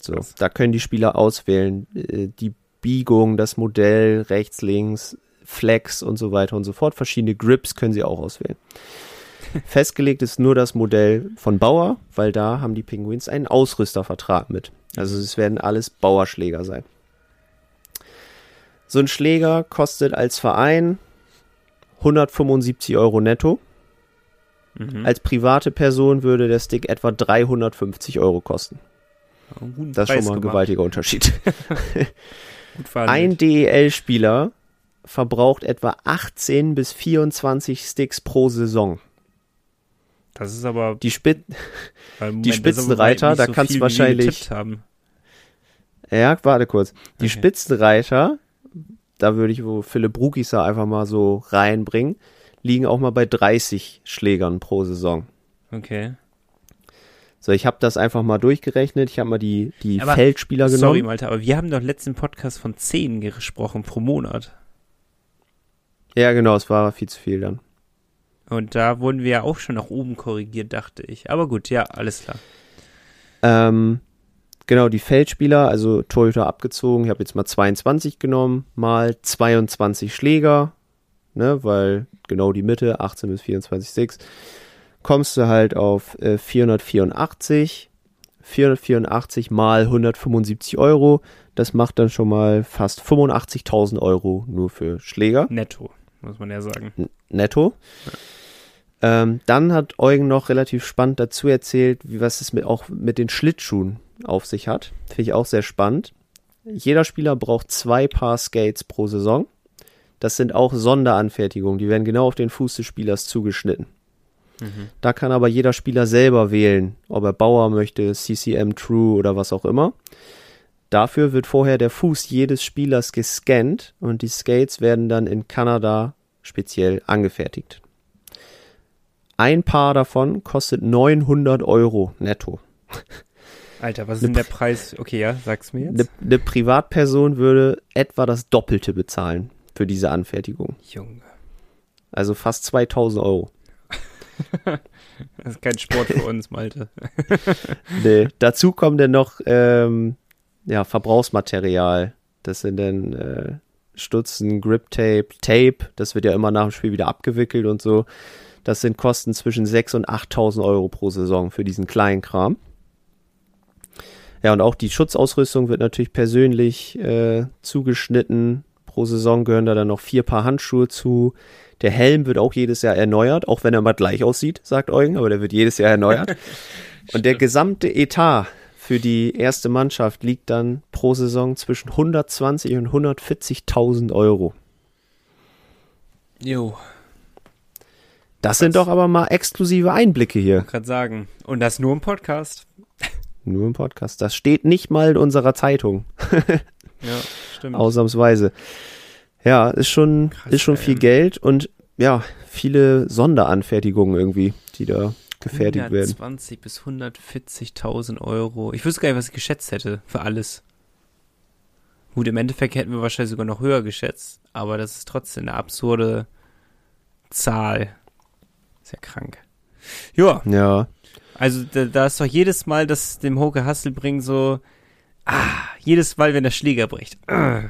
So, da können die Spieler auswählen, äh, die Biegung, das Modell, rechts, links, Flex und so weiter und so fort. Verschiedene Grips können sie auch auswählen. Festgelegt ist nur das Modell von Bauer, weil da haben die Penguins einen Ausrüstervertrag mit. Also es werden alles Bauerschläger sein. So ein Schläger kostet als Verein 175 Euro netto. Mhm. Als private Person würde der Stick etwa 350 Euro kosten. Guten Das ist Preis schon mal ein gemacht. gewaltiger Unterschied. Ein. DEL-Spieler verbraucht etwa 18 bis 24 Sticks pro Saison. Das ist aber Die Spit Moment, die Spitzenreiter, da so kannst du wahrscheinlich-. Ja, warte kurz. Die Okay. Spitzenreiter, da würde ich wo Philipp Rukisa einfach mal so reinbringen, liegen auch mal bei 30 Schlägern pro Saison. Okay. So, ich habe das einfach mal durchgerechnet. Ich habe mal die, die Aber- Feldspieler Sorry, genommen. Malte, aber wir haben doch letzten Podcast von 10 gesprochen pro Monat. Ja, genau, es war viel zu viel dann. Und da wurden wir ja auch schon nach oben korrigiert, dachte ich. Aber gut, ja, alles klar. Ähm, genau, die Feldspieler, also Torhüter abgezogen. Ich habe jetzt mal 22 genommen, mal 22 Schläger, ne, weil genau die Mitte, 18 bis 24 Sticks, kommst du halt auf äh, 484. 484 mal 175 Euro. Das macht dann schon mal fast 85.000 Euro nur für Schläger Netto, muss man ja sagen. n- netto. Ähm, dann hat Eugen noch relativ spannend dazu erzählt, wie was es mit, auch mit den Schlittschuhen auf sich hat. Finde ich auch sehr spannend. Jeder Spieler braucht zwei Paar Skates pro Saison. Das sind auch Sonderanfertigungen, die werden genau auf den Fuß des Spielers zugeschnitten. Da kann aber jeder Spieler selber wählen, ob er Bauer möchte, CCM True oder was auch immer. Dafür wird vorher der Fuß jedes Spielers gescannt und die Skates werden dann in Kanada speziell angefertigt. Ein Paar davon kostet 900 Euro netto. Alter, was ist denn der Preis? Okay, ja, sag's mir jetzt. Eine, eine Privatperson würde etwa das Doppelte bezahlen für diese Anfertigung. Junge, Also fast 2000 Euro. das ist kein Sport für uns, Malte. Nee. Dazu kommt dann noch ähm, ja, Verbrauchsmaterial. Das sind dann äh, Stutzen, Grip Tape, Tape. Das wird ja immer nach dem Spiel wieder abgewickelt und so. Das sind Kosten zwischen 6.000 und 8.000 Euro pro Saison für diesen kleinen Kram. Ja, und auch die Schutzausrüstung wird natürlich persönlich äh, zugeschnitten. Pro Saison gehören da dann noch vier Paar Handschuhe zu. Der Helm wird auch jedes Jahr erneuert, auch wenn er mal gleich aussieht, sagt Eugen, aber der wird jedes Jahr erneuert. und der gesamte Etat für die erste Mannschaft liegt dann pro Saison zwischen 120 und 140.000 Euro. Jo, Das sind doch aber mal exklusive Einblicke hier. gerade sagen. Und das nur im Podcast. Nur im Podcast. Das steht nicht mal in unserer Zeitung. Ja, stimmt. Ausnahmsweise. Ja, ist schon, Krass, ist schon ey. viel Geld und ja, viele Sonderanfertigungen irgendwie, die da gefertigt werden. 120 bis 140.000 Euro. Ich wüsste gar nicht, was ich geschätzt hätte für alles. Gut, im Endeffekt hätten wir wahrscheinlich sogar noch höher geschätzt, aber das ist trotzdem eine absurde Zahl. Ist ja krank. Ja, Ja, also da, da ist doch jedes Mal, dass dem Hoke Hasselbring so, ah, jedes Mal, wenn der Schläger bricht, ah,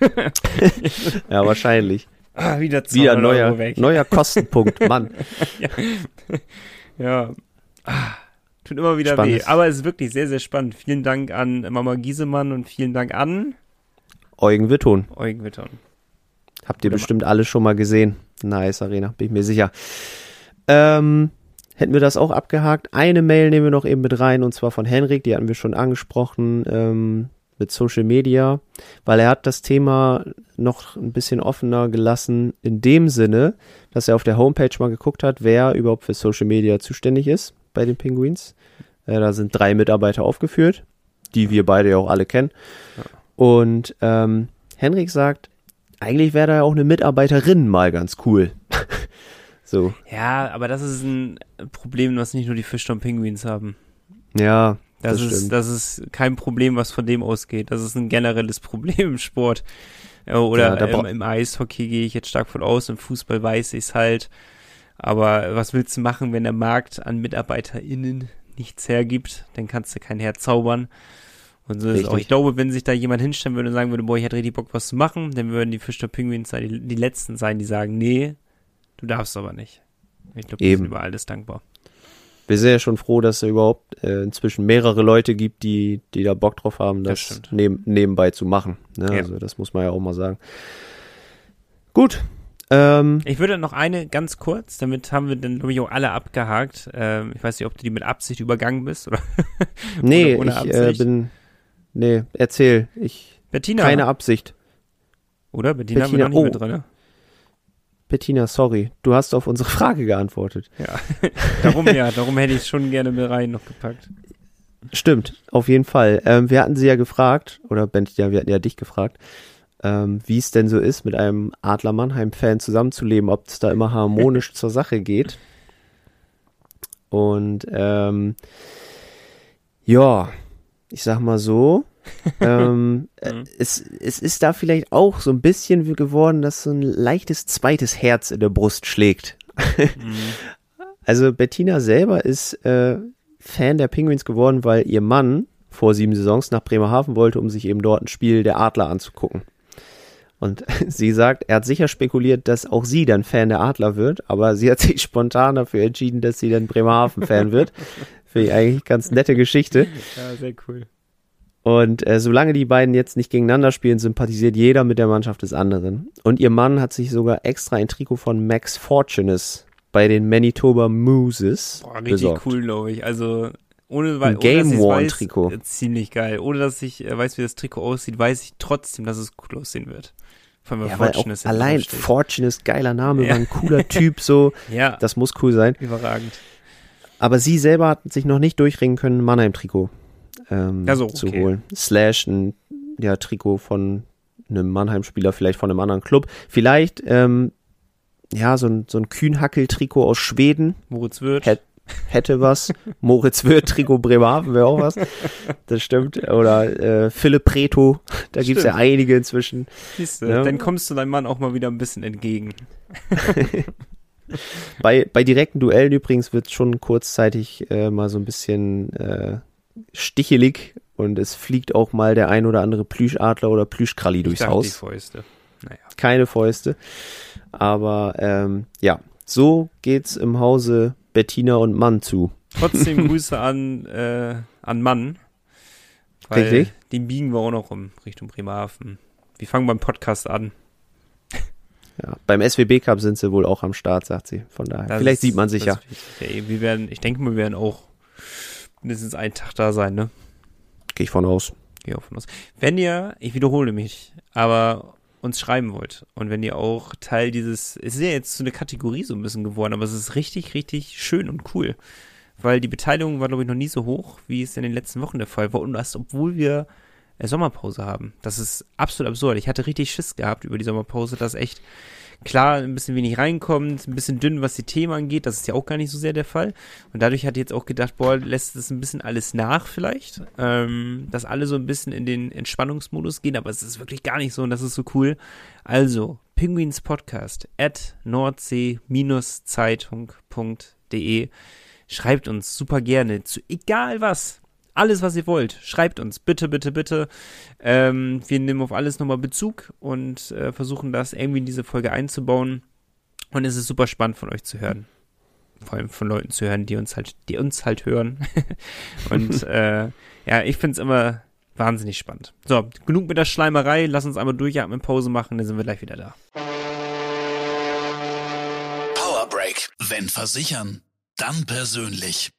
ja, wahrscheinlich. ah wieder 200 Wieder neuer, neuer Kostenpunkt, Mann. Ja. Ah, tut immer wieder Spannend. weh. Aber es ist wirklich sehr, sehr spannend. Vielen Dank an Mama Giesemann und vielen Dank an Eugen Witton. Eugen Witton. Habt ihr Oder bestimmt alle schon mal gesehen. Nice Arena, bin ich mir sicher. Ähm, hätten wir das auch abgehakt. Eine Mail nehmen wir noch eben mit rein und zwar von Henrik, die hatten wir schon angesprochen ähm, mit Social Media, weil er hat das Thema noch ein bisschen offener gelassen in dem Sinne, dass er auf der Homepage mal geguckt hat, wer überhaupt für Social Media zuständig ist bei den Penguins. Äh, da sind drei Mitarbeiter aufgeführt, die wir beide ja auch alle kennen. Und ähm, Henrik sagt, eigentlich wäre da ja auch eine Mitarbeiterin mal ganz cool. So. Ja, aber das ist ein Problem, was nicht nur die Fischtown Penguins haben. Ja, Das, das, ist, stimmt. das ist kein Problem, was von dem ausgeht. Das ist ein generelles Problem im Sport. Äh, Oder Ja, im, im Eishockey gehe ich jetzt stark von aus, im Fußball weiß ich es halt. Aber was willst du machen, wenn der Markt an MitarbeiterInnen nichts hergibt? Dann kannst du kein Herz zaubern. Und so ist auch. Ich glaube, wenn sich da jemand hinstellen würde und sagen würde, boah, ich hätte richtig Bock, was zu machen, dann würden die Fischtown Penguins sein, die, die Letzten sein, die sagen, nee, du darfst aber nicht. Ich glaube, Eben. sind über alles dankbar. Wir sind ja schon froh, dass es überhaupt äh, inzwischen mehrere Leute gibt, die, die da Bock drauf haben, Das das, neben, nebenbei zu machen. Ne? Ja. Also das muss man ja auch mal sagen. Gut. Ähm, Ich würde noch eine ganz kurz, damit haben wir dann, glaube ich, auch alle abgehakt. Ähm, ich weiß nicht, ob du die mit Absicht übergangen bist oder nee, ohne ich äh, Absicht? bin. Nee, erzähl. Ich. Bettina. Keine Absicht. oder? Bettina, haben wir Bettina, noch nicht oh. mit drin. Bettina, sorry. Du hast auf unsere Frage geantwortet. Ja. darum ja, darum hätte ich es schon gerne mit rein noch gepackt. Stimmt, auf jeden Fall. Ähm, wir hatten sie ja gefragt, oder Bettina, wir hatten ja dich gefragt, ähm, wie es denn so ist, mit einem Adler Mannheim-Fan zusammenzuleben, ob es da immer harmonisch zur Sache geht. Und ähm, ja, ich sag mal so, ähm, äh, Mhm. es, es ist da vielleicht auch so ein bisschen wie geworden, dass so ein leichtes zweites Herz in der Brust schlägt. Mhm. Also Bettina selber ist äh, Fan der Penguins geworden, weil ihr Mann vor sieben Saisons nach Bremerhaven wollte, um sich eben dort ein Spiel der Adler anzugucken. Und sie sagt, er hat sicher spekuliert, dass auch sie dann Fan der Adler wird, aber sie hat sich spontan dafür entschieden, dass sie dann Bremerhaven-Fan wird. Finde ich eigentlich ganz nette Geschichte. Ja, sehr cool. Und äh, solange die beiden jetzt nicht gegeneinander spielen, sympathisiert jeder mit der Mannschaft des anderen. Und ihr Mann hat sich sogar extra ein Trikot von Max Fortunes bei den Manitoba Mooses Boah, richtig besorgt. cool, glaube ich. Also ohne, weil, Ein ich's Game-Worn-Trikot. weiß, äh, ziemlich geil. Ohne dass ich äh, weiß, wie das Trikot aussieht, weiß ich trotzdem, dass es cool aussehen wird. Vor allem, Ja, Fortune ist allein draufsteht. Fortunes, geiler Name, Ja. war ein cooler Typ, so. Ja, Das muss cool sein. überragend. Aber sie selber hat sich noch nicht durchringen können, ein Mannheim-Trikot ähm, Ja, so, zu okay. holen. Slash ein ja, Trikot von einem Mannheim-Spieler, vielleicht von einem anderen Club. Vielleicht, ähm, ja, so ein, so ein Kühnhackel-Trikot aus Schweden Moritz Wirth. Hätt- hätte was. Moritz Wirth, Trikot Bremerhaven wäre auch was. Das stimmt. Oder äh, Philipp Preto, da gibt's ja Stimmt. einige inzwischen. Siehst du, Ja. dann kommst du deinem Mann auch mal wieder ein bisschen entgegen. Bei, bei direkten Duellen übrigens wird schon kurzzeitig äh, mal so ein bisschen äh, stichelig und es fliegt auch mal der ein oder andere Plüschadler oder Plüschkralli Ich durchs dachte, Die Haus. Fäuste. Naja. Keine Fäuste. Aber ähm, ja, so geht's im Hause Bettina und Mann zu. Trotzdem Grüße an, äh, an Mann. Weil Richtig. Den biegen wir auch noch um Richtung Bremerhaven. Wir fangen beim Podcast an. Ja, beim SWB Cup sind sie wohl auch am Start, sagt sie. Von daher. Das Vielleicht ist- sieht man sich. Ja, wir werden, ich denke, wir werden auch mindestens einen Tag da sein, ne? Gehe ich von aus. Gehe auch von aus. Wenn ihr, ich wiederhole mich, aber uns schreiben wollt und wenn ihr auch Teil dieses, es ist ja jetzt so eine Kategorie so ein bisschen geworden, aber es ist richtig, richtig schön und cool. Weil die Beteiligung war, glaube ich, noch nie so hoch, wie es in den letzten Wochen der Fall war. Und das, obwohl wir äh, Sommerpause haben. Das ist absolut absurd. Ich hatte richtig Schiss gehabt über die Sommerpause, dass echt klar ein bisschen wenig reinkommt, ein bisschen dünn, was die Themen angeht. Das ist ja auch gar nicht so sehr der Fall. Und dadurch hatte ich jetzt auch gedacht, boah, lässt es ein bisschen alles nach vielleicht, ähm, dass alle so ein bisschen in den Entspannungsmodus gehen, aber es ist wirklich gar nicht so und das ist so cool. Also, Penguins Podcast at nordsee-zeitung.de Schreibt uns super gerne zu egal was. Alles, was ihr wollt, schreibt uns. Bitte, bitte, bitte. Ähm, wir nehmen auf alles nochmal Bezug und äh, versuchen das irgendwie in diese Folge einzubauen. Und es ist super spannend von euch zu hören. Vor allem von Leuten zu hören, die uns halt, die uns halt hören. und äh, ja, ich find's immer wahnsinnig spannend. So, genug mit der Schleimerei. Lass uns einmal durchatmen, Pause machen, dann sind wir gleich wieder da. Power Break. Wenn versichern. Dann persönlich.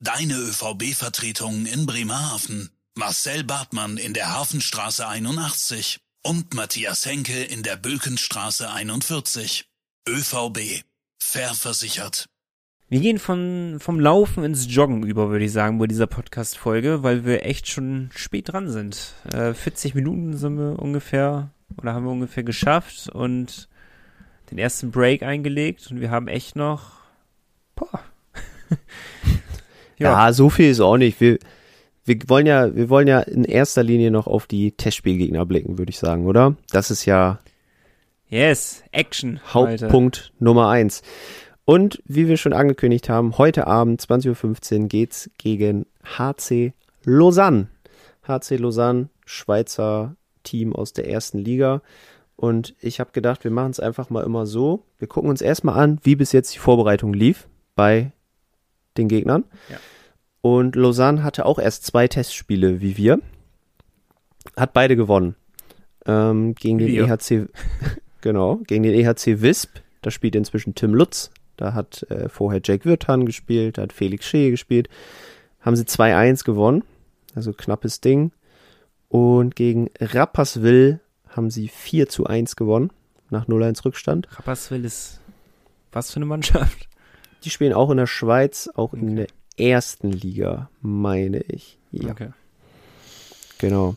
Deine ÖVB-Vertretungen in Bremerhaven. Marcel Bartmann in der Hafenstraße 81 und Matthias Henke in der Bökenstraße 41. ÖVB. Fair versichert. Wir gehen von, vom Laufen ins Joggen über, würde ich sagen, bei dieser Podcast-Folge, weil wir echt schon spät dran sind. Äh, 40 Minuten sind wir ungefähr, oder haben wir ungefähr geschafft und den ersten Break eingelegt und wir haben echt noch, boah. ja. ja, so viel ist auch nicht. Wir, wir wollen ja, wir wollen ja in erster Linie noch auf die Testspielgegner blicken, würde ich sagen, oder? Das ist ja Yes, Action. Hauptpunkt Alter. Nummer eins. Und wie wir schon angekündigt haben, heute Abend 20.15 Uhr geht's gegen HC Lausanne. HC Lausanne, Schweizer Team aus der ersten Liga. Und ich habe gedacht, wir machen es einfach mal immer so. Wir gucken uns erstmal an, wie bis jetzt die Vorbereitung lief bei den Gegnern. Ja. Und Lausanne hatte auch erst zwei Testspiele wie wir. Hat beide gewonnen. Ähm, gegen den EHC, genau, gegen den EHC Wisp. Da spielt inzwischen Tim Lutz, da hat äh, vorher Jake Wirtan gespielt, da hat Felix Schee gespielt. Haben sie 2-1 gewonnen, also knappes Ding. Und gegen Rapperswil haben sie 4 zu 1 gewonnen, nach 0-1 Rückstand. Rapperswil ist was für eine Mannschaft? Die spielen auch in der Schweiz, auch okay. in der ersten Liga, meine ich. Ja. Okay. Genau.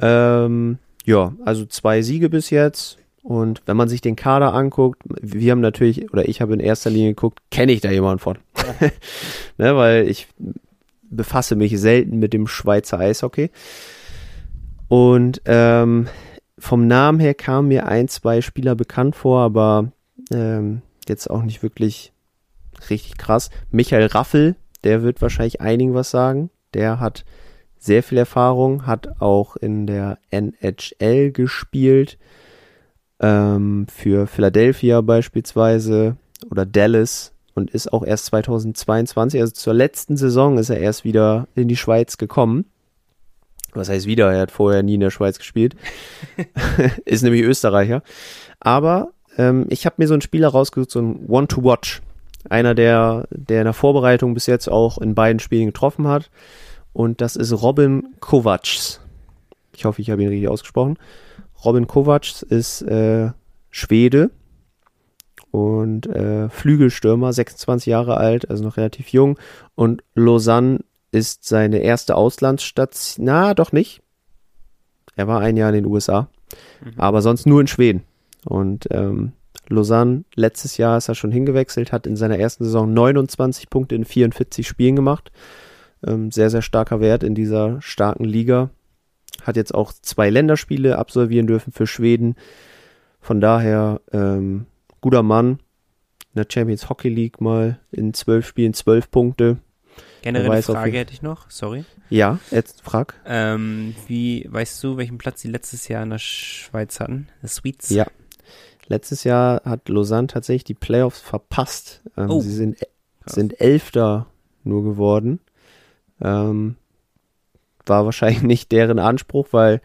Ähm, ja, also zwei Siege bis jetzt. Und wenn man sich den Kader anguckt, wir haben natürlich, oder ich habe in erster Linie geguckt, kenne ich da jemanden von. ne, weil ich befasse mich selten mit dem Schweizer Eishockey. Und ähm, vom Namen her kamen mir ein, zwei Spieler bekannt vor, aber ähm, jetzt auch nicht wirklich richtig krass. Michael Raffel, der wird wahrscheinlich einigen was sagen. Der hat sehr viel Erfahrung, hat auch in der NHL gespielt ähm, für Philadelphia beispielsweise oder Dallas und ist auch erst 2022, also zur letzten Saison ist er erst wieder in die Schweiz gekommen. Was heißt wieder? Er hat vorher nie in der Schweiz gespielt. ist nämlich Österreicher. Aber ähm, ich habe mir so einen Spieler rausgesucht, so ein One-to-Watch. Einer, der, der in der Vorbereitung bis jetzt auch in beiden Spielen getroffen hat. Und das ist Robin Kovacs. Ich hoffe, ich habe ihn richtig ausgesprochen. Robin Kovacs ist äh, Schwede und äh, Flügelstürmer, 26 Jahre alt, also noch relativ jung. Und Lausanne ist seine erste Auslandsstation. Na, doch nicht. Er war ein Jahr in den USA, mhm. aber sonst nur in Schweden. Und ähm, Lausanne, letztes Jahr ist er schon hingewechselt, hat in seiner ersten Saison 29 Punkte in 44 Spielen gemacht. Ähm, sehr, sehr starker Wert in dieser starken Liga hat jetzt auch zwei Länderspiele absolvieren dürfen für Schweden. Von daher ähm, guter Mann. In der Champions Hockey League mal in zwölf Spielen zwölf Punkte. Generelle eine Frage hätte ich noch, sorry. Ja, jetzt frag. Ähm, wie, weißt du, welchen Platz die letztes Jahr in der Schweiz hatten? The Sweets? Ja. Letztes Jahr hat Lausanne tatsächlich die Playoffs verpasst. Ähm, oh. Sie sind, sind Elfter nur geworden. Ähm, war wahrscheinlich nicht deren Anspruch, weil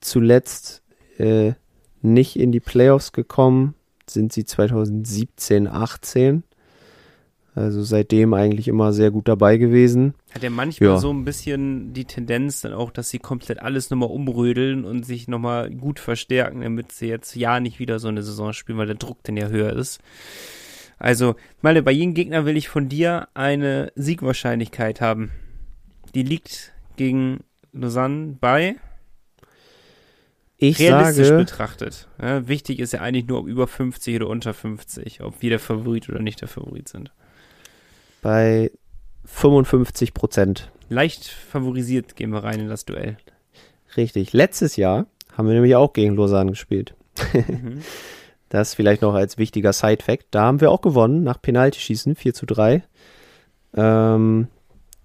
zuletzt äh, nicht in die Playoffs gekommen sind sie 2017, 18. Also seitdem eigentlich immer sehr gut dabei gewesen. Hat ja manchmal ja. so ein bisschen die Tendenz dann auch, dass sie komplett alles nochmal umrödeln und sich nochmal gut verstärken, damit sie jetzt ja nicht wieder so eine Saison spielen, weil der Druck dann ja höher ist. Also, meine, bei jedem Gegner will ich von dir eine Siegwahrscheinlichkeit haben. Die liegt gegen Lausanne bei? Ich realistisch sage, betrachtet. Ja, wichtig ist ja eigentlich nur, ob über 50 oder unter 50, ob wir der Favorit oder nicht der Favorit sind. Bei 55 Prozent. Leicht favorisiert gehen wir rein in das Duell. Richtig. Letztes Jahr haben wir nämlich auch gegen Lausanne gespielt. Mhm. Das vielleicht noch als wichtiger Side-Fact. Da haben wir auch gewonnen nach Penaltyschießen, 4 zu 3. Ähm,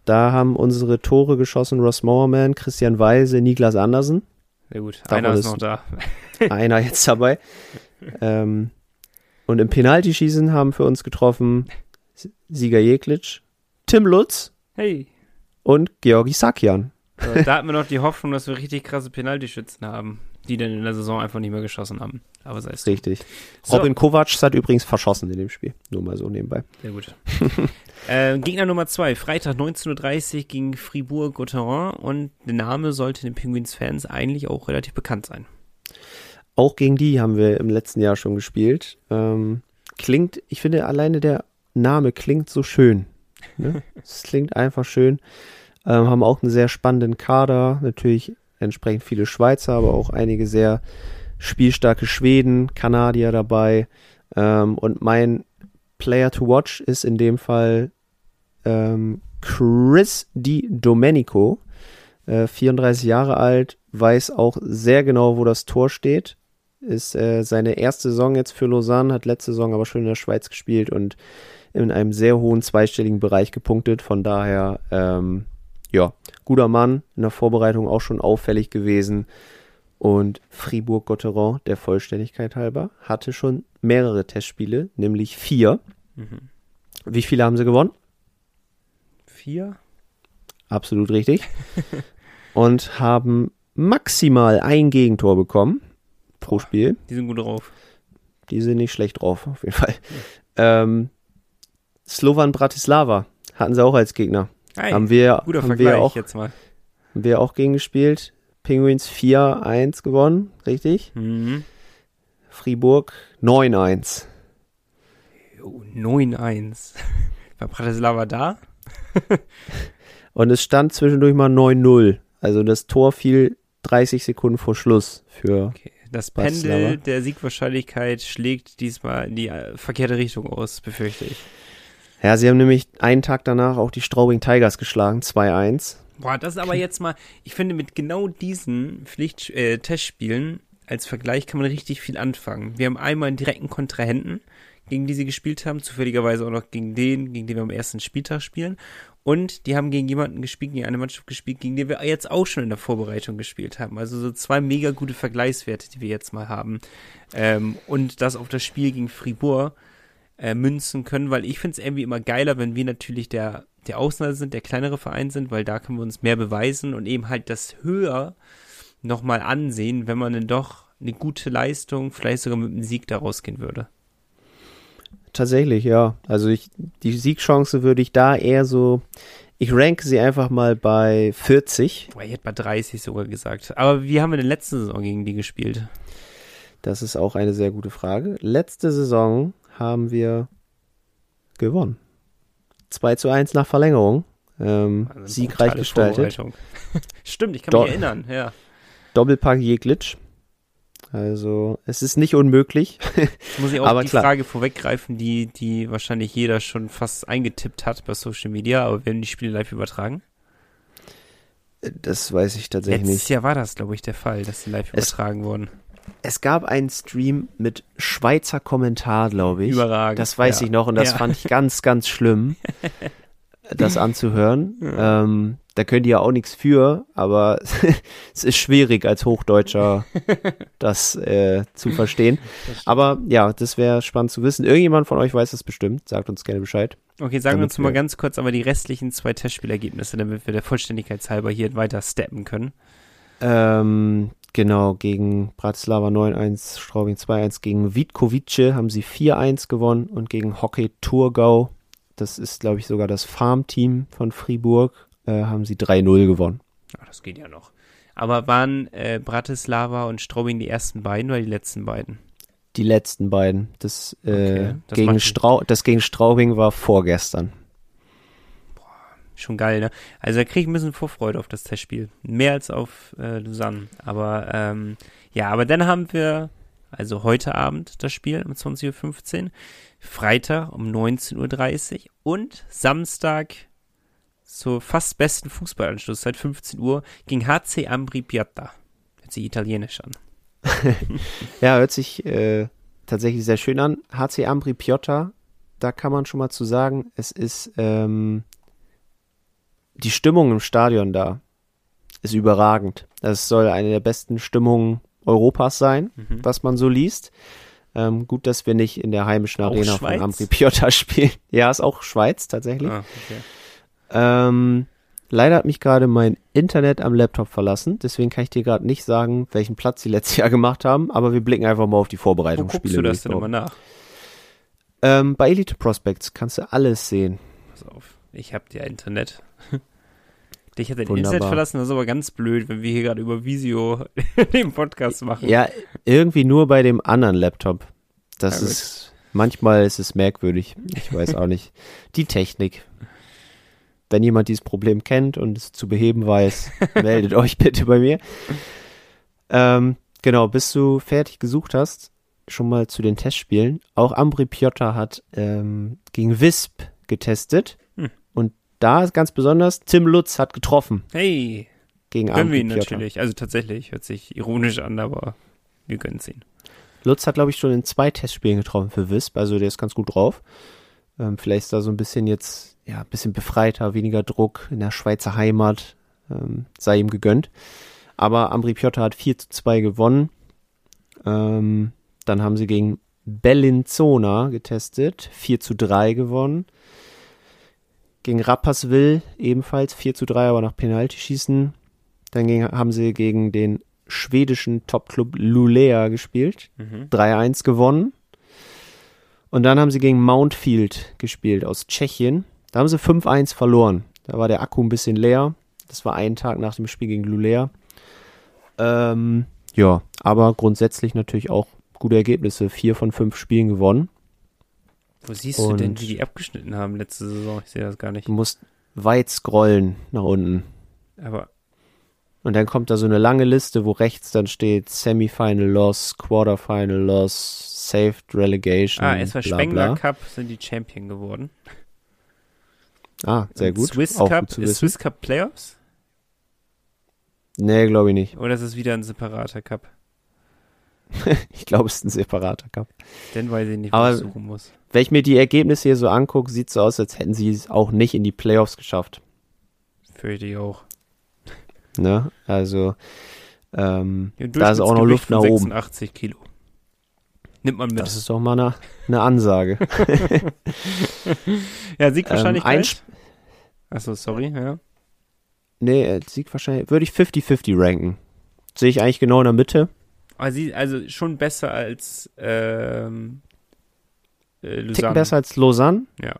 da haben unsere Tore geschossen Ross Mowerman, Christian Weise, Niklas Andersen. Sehr gut, Davon einer ist noch da. einer jetzt dabei. ähm, und im Penaltyschießen haben für uns getroffen Sieger Jeklitsch, Tim Lutz hey. und Georgi Sakian. So, da hatten wir noch die Hoffnung, dass wir richtig krasse Penaltyschützen haben, die dann in der Saison einfach nicht mehr geschossen haben. Aber sei es Richtig. So. Robin Kovac hat übrigens verschossen in dem Spiel. Nur mal so nebenbei. Sehr gut. Äh, Gegner Nummer zwei, Freitag 19.30 Uhr gegen Fribourg-Gotteron und der Name sollte den Penguins-Fans eigentlich auch relativ bekannt sein. Auch gegen die haben wir im letzten Jahr schon gespielt. Ähm, klingt, ich finde alleine der Name klingt so schön. Ne? es klingt einfach schön. Ähm, haben auch einen sehr spannenden Kader. Natürlich entsprechend viele Schweizer, aber auch einige sehr spielstarke Schweden, Kanadier dabei. Ähm, und mein Player to watch ist in dem Fall ähm, Chris Di Domenico, äh, 34 Jahre alt, weiß auch sehr genau, wo das Tor steht. Ist äh, seine erste Saison jetzt für Lausanne, hat letzte Saison aber schon in der Schweiz gespielt und in einem sehr hohen zweistelligen Bereich gepunktet. Von daher, ähm, ja, guter Mann, in der Vorbereitung auch schon auffällig gewesen. Und Fribourg-Gotteron, der Vollständigkeit halber, hatte schon mehrere Testspiele, nämlich vier. Mhm. Wie viele haben sie gewonnen? Vier. Absolut richtig. Und haben maximal ein Gegentor bekommen pro Spiel. Die sind gut drauf. Die sind nicht schlecht drauf, auf jeden Fall. Ähm, Slovan Bratislava hatten sie auch als Gegner. Hey, haben wir, guter haben Vergleich wir auch, jetzt mal. Haben wir auch gegen gespielt. Penguins 4-1 gewonnen, richtig? Mhm. Fribourg 9-1. 9-1. War Bratislava da? Und es stand zwischendurch mal 9-0. Also das Tor fiel 30 Sekunden vor Schluss für. Okay. Das Pendel der Siegwahrscheinlichkeit schlägt diesmal in die äh, verkehrte Richtung aus, befürchte ich. Ja, sie haben nämlich einen Tag danach auch die Straubing Tigers geschlagen, 2-1. Boah, das ist aber jetzt mal, ich finde, mit genau diesen Pflicht äh, Testspielen als Vergleich kann man richtig viel anfangen. Wir haben einmal einen direkten Kontrahenten, gegen die sie gespielt haben, zufälligerweise auch noch gegen den, gegen den wir am ersten Spieltag spielen. Und die haben gegen jemanden gespielt, gegen eine Mannschaft gespielt, gegen die wir jetzt auch schon in der Vorbereitung gespielt haben. Also so zwei mega gute Vergleichswerte, die wir jetzt mal haben. Ähm, und das auf das Spiel gegen Fribourg äh, münzen können, weil ich finde es irgendwie immer geiler, wenn wir natürlich der, der Ausnahme sind, der kleinere Verein sind, weil da können wir uns mehr beweisen und eben halt das höher nochmal ansehen, wenn man dann doch eine gute Leistung, vielleicht sogar mit einem Sieg da rausgehen würde. Tatsächlich, ja. Also ich, die Siegchance würde ich da eher so, ich ranke sie einfach mal bei 40. Boah, ich hätte bei 30 sogar gesagt. Aber wie haben wir denn letzte Saison gegen die gespielt? Das ist auch eine sehr gute Frage. Letzte Saison haben wir gewonnen. 2 zu 1 nach Verlängerung. Ähm, also siegreich gestaltet. Stimmt, ich kann mich erinnern, ja. Doppelpack Jeglitsch. Also es ist nicht unmöglich. Jetzt muss ich auch aber die klar. Frage vorweggreifen, die, die wahrscheinlich jeder schon fast eingetippt hat bei Social Media, aber werden die Spiele live übertragen? Das weiß ich tatsächlich Letztes nicht. Jahr war das, glaube ich, der Fall, dass sie live es, übertragen wurden. Es gab einen Stream mit Schweizer Kommentar, glaube ich. Überragend. Das weiß ja. ich noch und das ja. fand ich ganz, ganz schlimm, das anzuhören. Ja. Ähm, da könnt ihr ja auch nichts für, aber es ist schwierig als Hochdeutscher das äh, zu verstehen. Aber ja, das wäre spannend zu wissen. Irgendjemand von euch weiß das bestimmt. Sagt uns gerne Bescheid. Okay, sagen wir uns mal ganz kurz aber die restlichen zwei Testspielergebnisse, damit wir der Vollständigkeit halber hier weiter steppen können. Ähm, genau, gegen Bratislava 9-1, Straubing 2-1, gegen Vitkovice haben sie 4-1 gewonnen und gegen Hockey Thurgau, das ist glaube ich sogar das Farmteam von Fribourg, äh, haben sie 3-0 gewonnen. Ach, das geht ja noch. Aber waren äh, Bratislava und Straubing die ersten beiden oder die letzten beiden? Die letzten beiden. Das, äh, okay, das, gegen, Strau das gegen Straubing war vorgestern. Schon geil, ne? Also da kriege ich ein bisschen Vorfreude auf das Testspiel. Mehr als auf äh, Lausanne. Aber ähm, ja, aber dann haben wir also heute Abend das Spiel um 20.15 Uhr, Freitag um 19.30 Uhr und Samstag zur fast besten Fußballanschluss seit 15 Uhr gegen HC Ambri Piatta. Hört sich italienisch an. ja, hört sich äh, tatsächlich sehr schön an. HC Ambri Piotta, da kann man schon mal zu sagen, es ist ähm, die Stimmung im Stadion da ist überragend. Das soll eine der besten Stimmungen Europas sein, mhm. was man so liest. Ähm, gut, dass wir nicht in der heimischen auch Arena Schweiz? von Ambri Piotta spielen. Ja, ist auch Schweiz tatsächlich. Ah, okay. Ähm, leider hat mich gerade mein Internet am Laptop verlassen, deswegen kann ich dir gerade nicht sagen, welchen Platz sie letztes Jahr gemacht haben, aber wir blicken einfach mal auf die Vorbereitungsspiele. Wo guckst du das denn immer nach? Ähm, bei Elite Prospects kannst du alles sehen. pass auf. Ich hab ja Internet. Dich hat dein Wunderbar. Internet verlassen, das ist aber ganz blöd, wenn wir hier gerade über Visio den Podcast machen. Ja, irgendwie nur bei dem anderen Laptop. Das Ja, ist, manchmal ist es merkwürdig. Ich weiß auch nicht. Die Technik. Wenn jemand dieses Problem kennt und es zu beheben weiß, meldet euch bitte bei mir. Ähm, genau, bis du fertig gesucht hast, schon mal zu den Testspielen. Auch Ambri Piotta hat ähm, gegen Wisp getestet. Hm. Da ist ganz besonders, Tim Lutz hat getroffen Hey, gegen gönnen wir ihn natürlich. Also tatsächlich, hört sich ironisch an, aber wir gönnen es ihn. Lutz hat, glaube ich, schon in zwei Testspielen getroffen für Wisp, also der ist ganz gut drauf. Ähm, vielleicht ist da so ein bisschen jetzt, ja, ein bisschen befreiter, weniger Druck in der Schweizer Heimat, ähm, sei ihm gegönnt. Aber Ambri Piotta hat 4 zu 2 gewonnen. Ähm, dann haben sie gegen Bellinzona getestet, 4 zu 3 gewonnen. Gegen Rapperswil ebenfalls 4 zu 3, aber nach Penaltyschießen. Dann ging, haben sie gegen den schwedischen Topclub Lulea gespielt. Mhm. 3-1 gewonnen. Und dann haben sie gegen Mountfield gespielt aus Tschechien. Da haben sie 5-1 verloren. Da war der Akku ein bisschen leer. Das war einen Tag nach dem Spiel gegen Lulea. Ähm, ja, aber grundsätzlich natürlich auch gute Ergebnisse. Vier von fünf Spielen gewonnen. Wo siehst du denn, Und- wie die abgeschnitten haben letzte Saison? Ich sehe das gar nicht. Du musst weit scrollen nach unten. Aber Und dann kommt da so eine lange Liste, wo rechts dann steht Semifinal Loss, Quarterfinal Loss, Saved Relegation. ah, es war bla, Spengler bla. Cup, sind die Champion geworden. Ah, sehr Und gut. Swiss Auch Cup, gut ist. Swiss Cup Playoffs? Nee, glaube ich nicht. Oder ist es wieder ein separater Cup? Ich glaube, es ist ein separater Cup. Denn weiß ich nicht, Aber- suchen muss. Wenn ich mir die Ergebnisse hier so angucke, sieht so aus, als hätten sie es auch nicht in die Playoffs geschafft. Fürchte ich auch. Ne? Also, ähm, da ist auch noch Luft nach oben. 86 Kilo. Nimmt man mit. Das ist doch mal eine, eine Ansage. ja, Sieg wahrscheinlich Ähm, gleich. Achso, sorry, ja. nee, äh, Sieg wahrscheinlich, würde ich 50-50 ranken. Sehe ich eigentlich genau in der Mitte. Aber sie, also schon besser als ähm, äh, Ticken Lausanne. besser als Lausanne. Ja.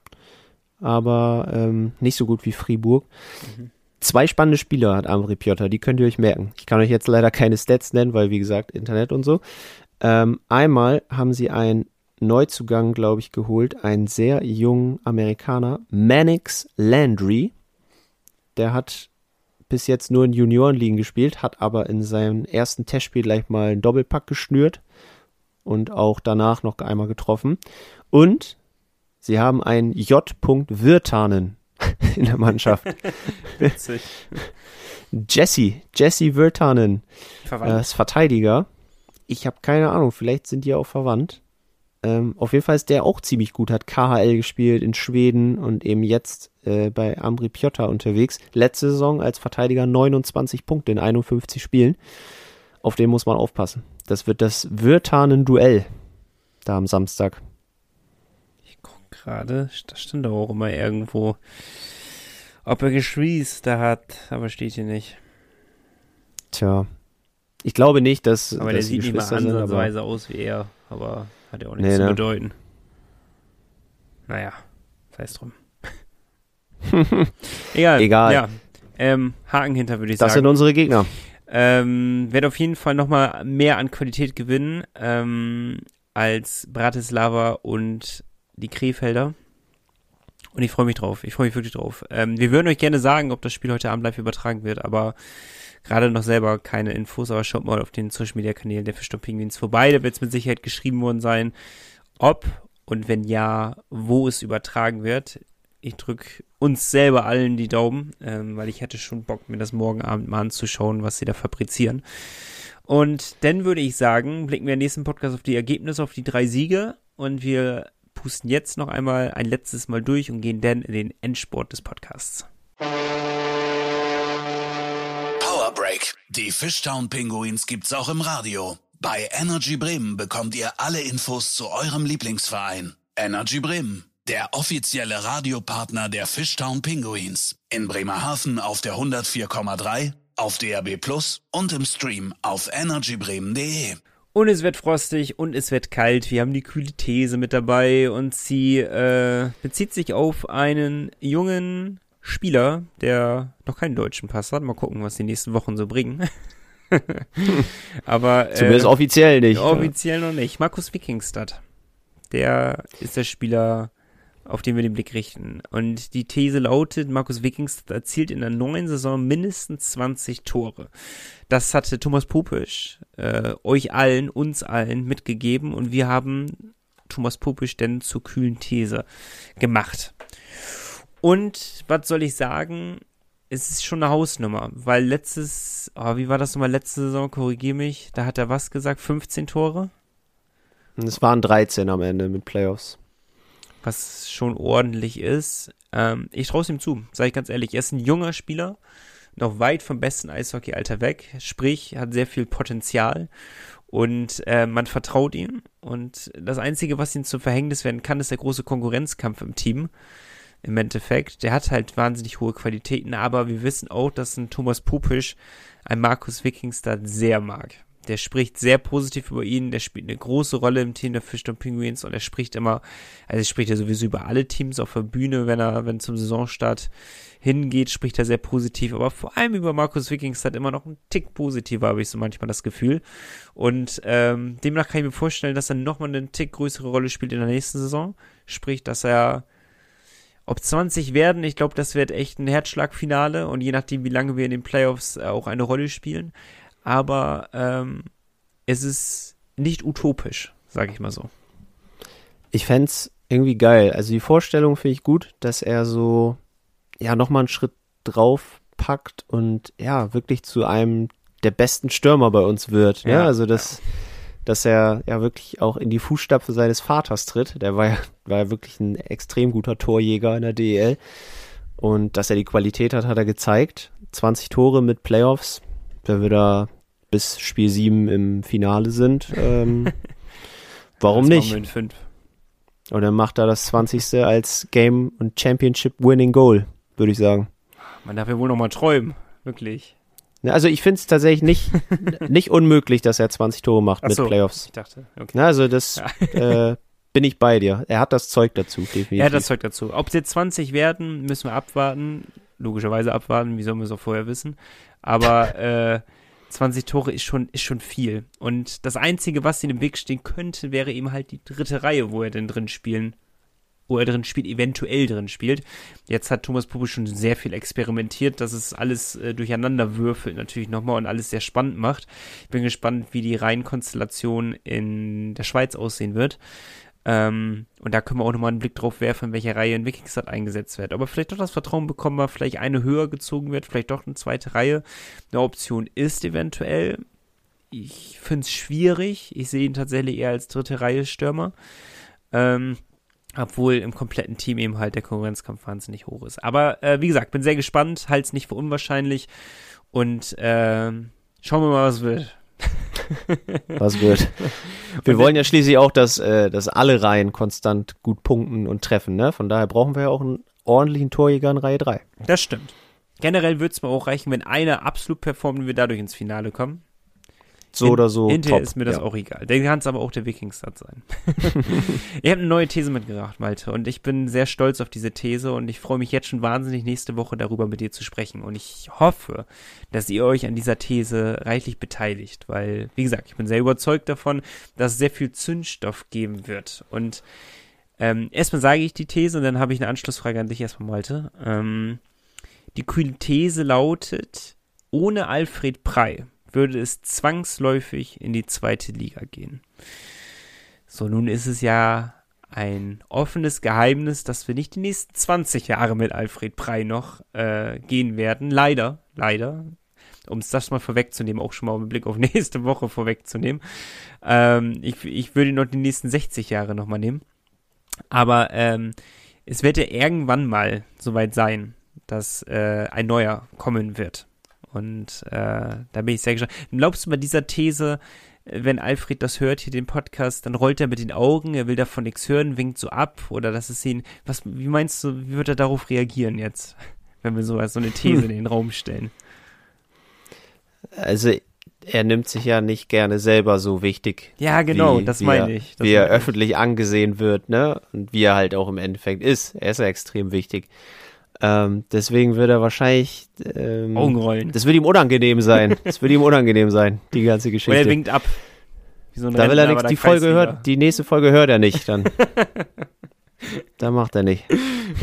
Aber ähm, nicht so gut wie Fribourg. Zwei spannende Spieler hat Ambri Piotta, die könnt ihr euch merken. Ich kann euch jetzt leider keine Stats nennen, weil wie gesagt, Internet und so. Ähm, einmal haben sie einen Neuzugang, glaube ich, geholt, einen sehr jungen Amerikaner, Mannix Landry. Der hat bis jetzt nur in Juniorenligen gespielt, hat aber in seinem ersten Testspiel gleich mal einen Doppelpack geschnürt und auch danach noch einmal getroffen. Und sie haben einen J. Wirtanen in der Mannschaft. Witzig. Jesse, Jesse Wirtanen, äh, Verwandt. ist Verteidiger. Ich habe keine Ahnung, vielleicht sind die auch verwandt. Ähm, auf jeden Fall ist der auch ziemlich gut, hat KHL gespielt in Schweden und eben jetzt äh, bei Ambri Piotta unterwegs. Letzte Saison als Verteidiger 29 Punkte in 51 Spielen. Auf den muss man aufpassen. Das wird das Wirtanen-Duell da am Samstag. ich guck gerade, da stand doch auch immer irgendwo, ob er Geschwister hat, aber steht hier nicht. Tja, ich glaube nicht, dass, Aber der sieht nicht mal ansatzweise aus wie er, aber hat ja auch nichts Nee, zu ne? bedeuten. Naja, sei es drum. Egal. Egal. Ja. Ähm, Haken hinter, würde ich das sagen. sind unsere Gegner. Ähm, werde auf jeden Fall nochmal mehr an Qualität gewinnen ähm, als Bratislava und die Krefelder. Und ich freue mich drauf. Ich freue mich wirklich drauf. Ähm, wir würden euch gerne sagen, ob das Spiel heute Abend live übertragen wird, aber gerade noch selber keine Infos. Aber schaut mal auf den Social Media Kanälen der Fischstop Pinguins vorbei. Da wird es mit Sicherheit geschrieben worden sein, ob und wenn ja, wo es übertragen wird. Ich drücke uns selber allen die Daumen, ähm, weil ich hätte schon Bock, mir das morgen Abend mal anzuschauen, was sie da fabrizieren. Und dann würde ich sagen, blicken wir im nächsten Podcast auf die Ergebnisse, auf die drei Siege und wir pusten jetzt noch einmal ein letztes Mal durch und gehen dann in den Endsport des Podcasts. Power Break. Die Fishtown Pinguins gibt's auch im Radio. Bei Energy Bremen bekommt ihr alle Infos zu eurem Lieblingsverein. Energy Bremen, der offizielle Radiopartner der Fishtown Pinguins. In Bremerhaven auf der 104,3, auf DRB Plus und im Stream auf energybremen.de. Und es wird frostig und es wird kalt. Wir haben die kühle These mit dabei und sie äh, bezieht sich auf einen jungen Spieler, der noch keinen deutschen Pass hat. Mal gucken, was die nächsten Wochen so bringen. Aber äh, zumindest offiziell nicht. Offiziell ja. noch nicht. Markus Wikingstad. Der ist der Spieler, auf den wir den Blick richten. Und die These lautet, Markus Wikingstad erzielt in der neuen Saison mindestens 20 Tore. Das hatte Thomas Popisch äh, euch allen, uns allen mitgegeben und wir haben Thomas Popisch denn zur kühlen These gemacht. Und was soll ich sagen? Es ist schon eine Hausnummer, weil letztes, oh, wie war das nochmal letzte Saison? Korrigier mich. Da hat er was gesagt? 15 Tore? Es waren 13 am Ende mit Playoffs. Was schon ordentlich ist. Ähm, ich traue es ihm zu, sage ich ganz ehrlich. Er ist ein junger Spieler, noch weit vom besten Eishockey-Alter weg. Sprich, hat sehr viel Potenzial und äh, man vertraut ihm. Und das Einzige, was ihm zum Verhängnis werden kann, ist der große Konkurrenzkampf im Team. Im Endeffekt. Der hat halt wahnsinnig hohe Qualitäten, aber wir wissen auch, dass ein Thomas Pupisch ein Markus Wikingstad sehr mag. Der spricht sehr positiv über ihn, der spielt eine große Rolle im Team der Fischton Penguins und er spricht immer, also er spricht ja sowieso über alle Teams auf der Bühne, wenn er, wenn zum Saisonstart hingeht, spricht er sehr positiv, aber vor allem über Markus Vikings hat immer noch einen Tick positiver, habe ich so manchmal das Gefühl. Und ähm, demnach kann ich mir vorstellen, dass er nochmal eine Tick größere Rolle spielt in der nächsten Saison. Sprich, dass er ob 20 werden, ich glaube, das wird echt ein Herzschlagfinale und je nachdem, wie lange wir in den Playoffs äh, auch eine Rolle spielen aber ähm, es ist nicht utopisch, sage ich mal so. Ich fände es irgendwie geil. Also die Vorstellung finde ich gut, dass er so, ja, nochmal einen Schritt drauf packt und ja, wirklich zu einem der besten Stürmer bei uns wird. Ne? Ja, Also dass, ja. dass er ja wirklich auch in die Fußstapfen seines Vaters tritt. Der war ja, war ja wirklich ein extrem guter Torjäger in der DEL. Und dass er die Qualität hat, hat er gezeigt. 20 Tore mit Playoffs, wenn wir da bis Spiel 7 im Finale sind. Ähm, warum nicht? Und dann macht er das 20. als Game und Championship Winning Goal, würde ich sagen. Man darf ja wohl noch mal träumen, wirklich. Also ich finde es tatsächlich nicht, nicht unmöglich, dass er 20 Tore macht Ach mit so, Playoffs. Ich dachte, okay. also das ja. äh, bin ich bei dir. Er hat das Zeug dazu, definitiv. Er hat das Zeug dazu. Ob es jetzt 20 werden, müssen wir abwarten. Logischerweise abwarten, wie sollen wir es auch vorher wissen. Aber äh, 20 Tore ist schon, ist schon viel. Und das Einzige, was ihm im Weg stehen könnte, wäre eben halt die dritte Reihe, wo er denn drin spielen, wo er drin spielt, eventuell drin spielt. Jetzt hat Thomas Puppe schon sehr viel experimentiert, dass es alles äh, durcheinander würfelt natürlich nochmal und alles sehr spannend macht. Ich bin gespannt, wie die Reihenkonstellation in der Schweiz aussehen wird. Ähm, und da können wir auch nochmal einen Blick drauf werfen, in welcher Reihe in Wikingstad eingesetzt wird. Aber vielleicht doch das Vertrauen bekommen wir, vielleicht eine höher gezogen wird, vielleicht doch eine zweite Reihe. Eine Option ist eventuell. Ich finde es schwierig. Ich sehe ihn tatsächlich eher als dritte Reihe Stürmer. Ähm, obwohl im kompletten Team eben halt der Konkurrenzkampf wahnsinnig hoch ist. Aber äh, wie gesagt, bin sehr gespannt, halte es nicht für unwahrscheinlich. Und äh, schauen wir mal, was wird. Was wird. Wir wollen ja schließlich auch, dass, äh, dass alle Reihen konstant gut punkten und treffen. Ne? Von daher brauchen wir ja auch einen ordentlichen Torjäger in Reihe 3. Das stimmt. Generell würde es mir auch reichen, wenn einer absolut performt und wir dadurch ins Finale kommen. So In, oder so. Hinterher top, ist mir das ja. auch egal. Der kann es aber auch der Wikingstad sein. ich habe eine neue These mitgebracht, Malte, und ich bin sehr stolz auf diese These und ich freue mich jetzt schon wahnsinnig, nächste Woche darüber mit dir zu sprechen. Und ich hoffe, dass ihr euch an dieser These reichlich beteiligt, weil, wie gesagt, ich bin sehr überzeugt davon, dass es sehr viel Zündstoff geben wird. Und ähm, erstmal sage ich die These und dann habe ich eine Anschlussfrage an dich erstmal, Malte. Ähm, die kühle These lautet, ohne Alfred Prey würde es zwangsläufig in die zweite Liga gehen. So, nun ist es ja ein offenes Geheimnis, dass wir nicht die nächsten 20 Jahre mit Alfred Prey noch äh, gehen werden. Leider, leider. Um es das mal vorwegzunehmen, auch schon mal mit Blick auf nächste Woche vorwegzunehmen. Ähm, ich, ich würde noch die nächsten 60 Jahre nochmal nehmen. Aber ähm, es wird ja irgendwann mal soweit sein, dass äh, ein neuer kommen wird. Und äh, da bin ich sehr gespannt. Glaubst du bei dieser These, wenn Alfred das hört, hier den Podcast, dann rollt er mit den Augen, er will davon nichts hören, winkt so ab oder das ist ihn. Was, wie meinst du, wie wird er darauf reagieren jetzt, wenn wir so, so eine These in den Raum stellen? Also er nimmt sich ja nicht gerne selber so wichtig. Ja, genau, wie, das wie meine ich. Das wie er meine ich. öffentlich angesehen wird, ne? Und wie er halt auch im Endeffekt ist. Er ist ja extrem wichtig. Ähm, deswegen wird er wahrscheinlich. Ähm, Augenrollen. das wird ihm unangenehm sein. Das wird ihm unangenehm sein, die ganze Oder er Geschichte. winkt ab. So Da will er nichts, die Folge hört, die nächste Folge hört er nicht, dann. da macht er nicht.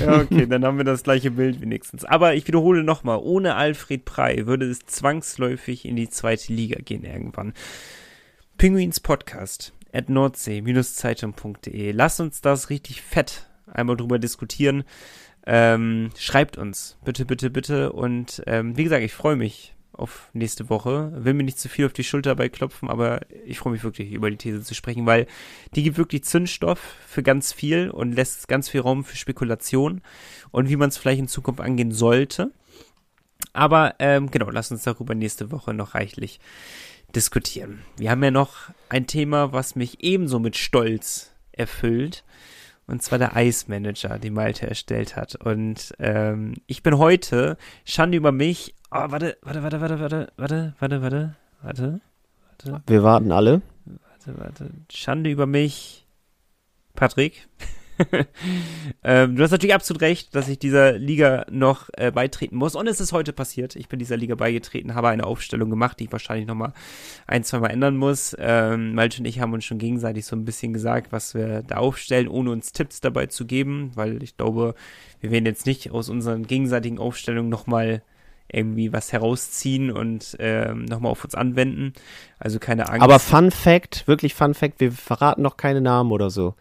Ja, okay, dann haben wir das gleiche Bild wenigstens. Aber ich wiederhole nochmal, ohne Alfred Prey würde es zwangsläufig in die zweite Liga gehen irgendwann. Pinguins Podcast at nordsee-zeitung.de. Lasst uns das richtig fett einmal drüber diskutieren. Ähm, schreibt uns, bitte, bitte, bitte. Und ähm, wie gesagt, ich freue mich auf nächste Woche. Will mir nicht zu viel auf die Schulter dabei klopfen, aber ich freue mich wirklich, über die These zu sprechen, weil die gibt wirklich Zündstoff für ganz viel und lässt ganz viel Raum für Spekulation und wie man es vielleicht in Zukunft angehen sollte. Aber ähm, genau, lass uns darüber nächste Woche noch reichlich diskutieren. Wir haben ja noch ein Thema, was mich ebenso mit Stolz erfüllt. Und zwar der Ice Manager, den Malte erstellt hat. Und ähm, ich bin heute, Schande über mich. Oh, warte, warte, warte, warte, warte, warte, warte, warte, warte, warte, Wir warten alle. warte, warte. Schande über mich. Patrick. ähm, du hast natürlich absolut recht, dass ich dieser Liga noch äh, beitreten muss. Und es ist heute passiert. Ich bin dieser Liga beigetreten, habe eine Aufstellung gemacht, die ich wahrscheinlich nochmal ein, zwei Mal ändern muss. Ähm, Malte und ich haben uns schon gegenseitig so ein bisschen gesagt, was wir da aufstellen, ohne uns Tipps dabei zu geben, weil ich glaube, wir werden jetzt nicht aus unseren gegenseitigen Aufstellungen nochmal irgendwie was herausziehen und ähm, nochmal auf uns anwenden. Also keine Angst. Aber Fun Fact, wirklich Fun Fact, wir verraten noch keine Namen oder so.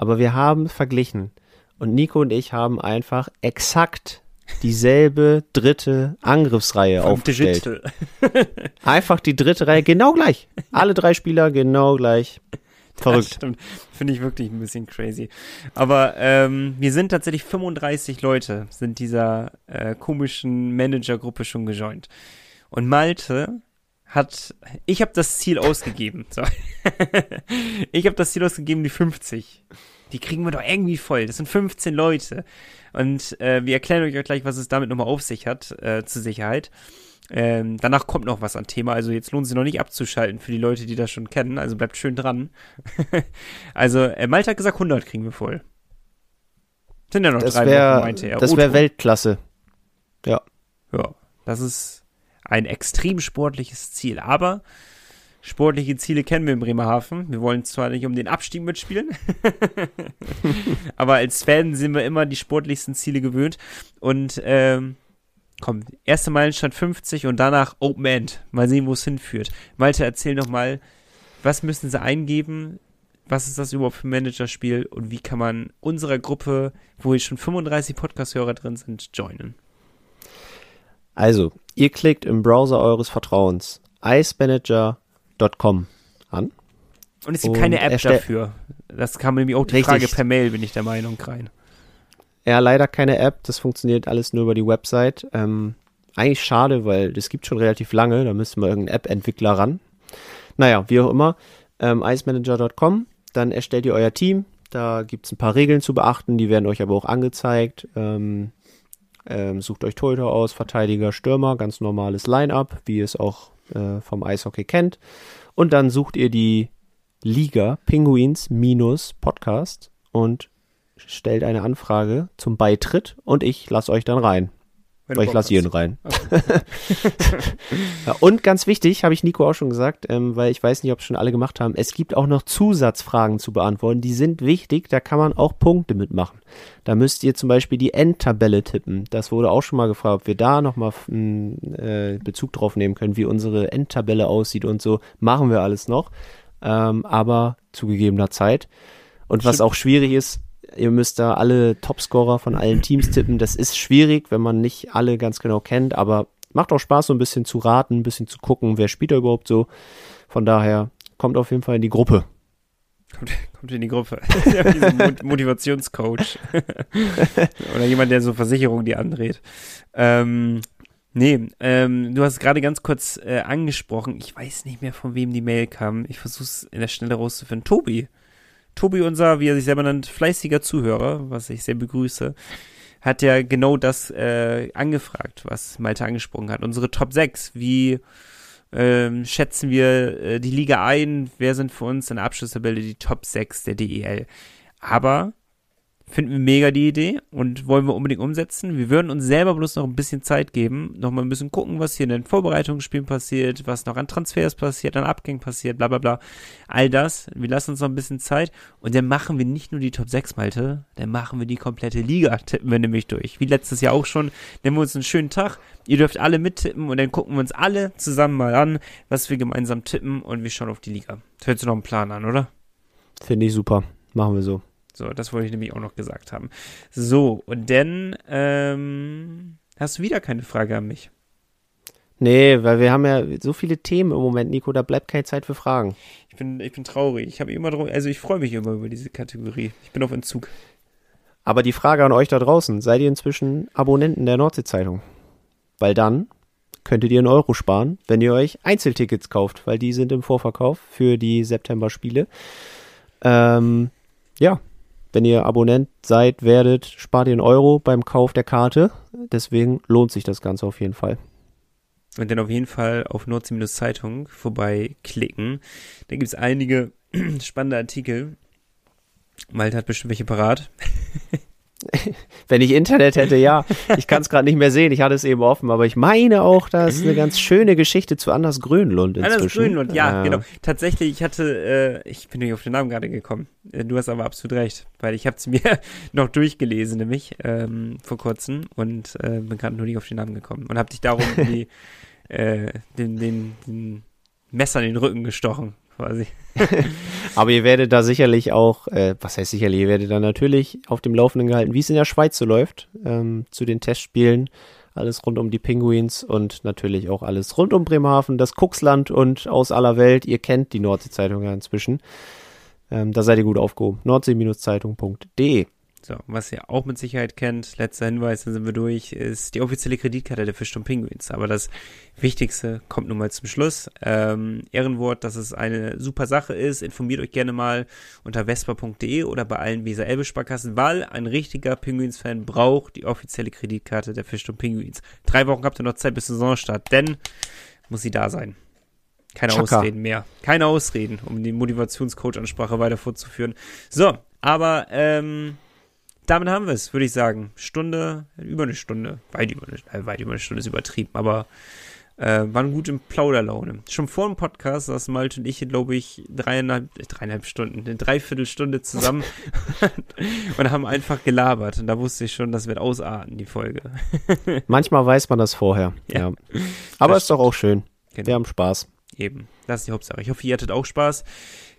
Aber wir haben verglichen. Und Nico und ich haben einfach exakt dieselbe dritte Angriffsreihe Vom aufgestellt. Digital. Einfach die dritte Reihe, genau gleich. Alle drei Spieler genau gleich. Verrückt. Finde ich wirklich ein bisschen crazy. Aber ähm, wir sind tatsächlich 35 Leute, sind dieser äh, komischen Managergruppe schon gejoint. Und Malte hat, ich habe das Ziel ausgegeben. So. ich habe das Ziel ausgegeben, die 50. Die kriegen wir doch irgendwie voll. Das sind 15 Leute. Und äh, wir erklären euch auch gleich, was es damit nochmal auf sich hat, äh, zur Sicherheit. Ähm, danach kommt noch was an Thema. Also jetzt lohnt sich noch nicht abzuschalten für die Leute, die das schon kennen. Also bleibt schön dran. also äh, Malte hat gesagt, 100 kriegen wir voll. Sind ja noch Das drei Wochen, wäre meinte er. das Otto. wär Weltklasse. Ja, das ist ein extrem sportliches Ziel. Aber sportliche Ziele kennen wir in Bremerhaven. Wir wollen zwar nicht um den Abstieg mitspielen, aber als Fan sind wir immer die sportlichsten Ziele gewöhnt. Und ähm, komm, erste Meilenstein 50 und danach Open End. Mal sehen, wo es hinführt. Malte, erzähl noch mal, was müssen sie eingeben? Was ist das überhaupt für ein Managerspiel und wie kann man unserer Gruppe, wo jetzt schon 35 Podcast-Hörer drin sind, joinen? Also, ihr klickt im Browser eures Vertrauens icemanager.com an. Und es gibt Und keine App dafür. Das kam nämlich auch die Richtig. Frage per Mail, bin ich der Meinung, rein. Ja, leider keine App. Das funktioniert alles nur über die Website. Ähm, eigentlich schade, weil das gibt schon relativ lange. Da müsste mal irgendein App-Entwickler ran. Naja, wie auch immer. Ähm, icemanager.com. Dann erstellt ihr euer Team. Da gibt es ein paar Regeln zu beachten. Die werden euch aber auch angezeigt. Ähm, ähm, sucht euch Torhüter aus, Verteidiger, Stürmer. Ganz normales Line-Up, wie ihr es auch äh, vom Eishockey kennt. Und dann sucht ihr die Liga Penguins minus Podcast und stellt eine Anfrage zum Beitritt und ich lasse euch dann rein. Weil ich lasse jeden rein. ja, und ganz wichtig, habe ich Nico auch schon gesagt, ähm, weil ich weiß nicht, ob es schon alle gemacht haben, es gibt auch noch Zusatzfragen zu beantworten, die sind wichtig, da kann man auch Punkte mitmachen. Da müsst ihr zum Beispiel die Endtabelle tippen. Das wurde auch schon mal gefragt, ob wir da nochmal äh, Bezug drauf nehmen können, wie unsere Endtabelle aussieht und so. Machen wir alles noch, ähm, aber zu gegebener Zeit. Und was auch schwierig ist, ihr müsst da alle Topscorer von allen Teams tippen. Das ist schwierig, wenn man nicht alle ganz genau kennt, aber macht auch Spaß, so ein bisschen zu raten, ein bisschen zu gucken, wer spielt da überhaupt so. Von daher kommt auf jeden Fall in die Gruppe. Kommt, kommt in die Gruppe. Motivationscoach. Oder jemand, der so Versicherungen die andreht. Ähm, nee, ähm, du hast gerade ganz kurz äh, angesprochen. Ich weiß nicht mehr, von wem die Mail kam. Ich versuche es in der Schnelle rauszufinden. Tobi. Tobi, unser, wie er sich selber nennt, fleißiger Zuhörer, was ich sehr begrüße, hat ja genau das äh, angefragt, was Malte angesprochen hat. Unsere Top 6. Wie ähm, schätzen wir äh, die Liga ein, wer sind für uns in der Abschlusstabelle die Top 6 der DEL. Aber Finden wir mega die Idee und wollen wir unbedingt umsetzen. Wir würden uns selber bloß noch ein bisschen Zeit geben, noch mal ein bisschen gucken, was hier in den Vorbereitungsspielen passiert, was noch an Transfers passiert, an Abgängen passiert, bla bla bla. All das. Wir lassen uns noch ein bisschen Zeit und dann machen wir nicht nur die Top 6, Malte, dann machen wir die komplette Liga, tippen wir nämlich durch. Wie letztes Jahr auch schon. Nehmen wir uns einen schönen Tag. Ihr dürft alle mittippen und dann gucken wir uns alle zusammen mal an, was wir gemeinsam tippen und wir schauen auf die Liga. Das hört sich noch einen Plan an, oder? Finde ich super. Machen wir so. So, das wollte ich nämlich auch noch gesagt haben. So, und dann ähm, hast du wieder keine Frage an mich. Nee, weil wir haben ja so viele Themen im Moment, Nico, da bleibt keine Zeit für Fragen. Ich bin, ich bin traurig. Ich habe immer drum, also ich freue mich immer über diese Kategorie. Ich bin auf Entzug. Aber die Frage an euch da draußen, seid ihr inzwischen Abonnenten der Nordsee-Zeitung? Weil dann könntet ihr einen Euro sparen, wenn ihr euch Einzeltickets kauft, weil die sind im Vorverkauf für die September-Spiele. Ähm, ja, wenn ihr Abonnent seid, werdet, spart ihr einen Euro beim Kauf der Karte. Deswegen lohnt sich das Ganze auf jeden Fall. Und dann auf jeden Fall auf Nordsee-Zeitung vorbeiklicken. Da gibt es einige spannende Artikel. Malte hat bestimmt welche parat. Wenn ich Internet hätte, ja. Ich kann es gerade nicht mehr sehen. Ich hatte es eben offen, aber ich meine auch, da ist eine ganz schöne Geschichte zu Anders Grönlund inzwischen. Anders Grönlund, ja, äh. genau. Tatsächlich, ich hatte, äh, ich bin nicht auf den Namen gerade gekommen. Äh, du hast aber absolut recht, weil ich habe es mir noch durchgelesen, nämlich ähm, vor kurzem und äh, bin gerade nur nicht auf den Namen gekommen und habe dich darum die, äh, den, den, den Messer in den Rücken gestochen quasi. Aber ihr werdet da sicherlich auch, äh, was heißt sicherlich, ihr werdet da natürlich auf dem Laufenden gehalten, wie es in der Schweiz so läuft, ähm, zu den Testspielen. Alles rund um die Penguins und natürlich auch alles rund um Bremerhaven, das Kuxland und aus aller Welt. Ihr kennt die Nordsee-Zeitung ja inzwischen. Ähm, da seid ihr gut aufgehoben. Nordsee-Zeitung.de so, was ihr auch mit Sicherheit kennt, letzter Hinweis, dann sind wir durch, ist die offizielle Kreditkarte der Fischturm Penguins. Aber das Wichtigste kommt nun mal zum Schluss. Ähm, Ehrenwort, dass es eine super Sache ist. Informiert euch gerne mal unter vespa.de oder bei allen Weser Elbe Sparkassen, weil ein richtiger Penguins-Fan braucht die offizielle Kreditkarte der Fischturm Penguins. Drei Wochen habt ihr noch Zeit bis Saisonstart, denn muss sie da sein. Keine Chaka. Ausreden mehr. Keine Ausreden, um die Motivationscoach-Ansprache weiter fortzuführen. So, aber ähm, damit haben wir es, würde ich sagen. Stunde, über eine Stunde, weit über eine, äh, weit über eine Stunde ist übertrieben, aber äh, waren gut in Plauderlaune. Schon vor dem Podcast saß Malte und ich, glaube ich, dreieinhalb, äh, dreieinhalb Stunden, eine Dreiviertelstunde zusammen und haben einfach gelabert. Und da wusste ich schon, das wird ausarten, die Folge. Manchmal weiß man das vorher, ja. ja. Aber das ist doch auch schön. Genau. Wir haben Spaß. Eben, das ist die Hauptsache. Ich hoffe, ihr hattet auch Spaß.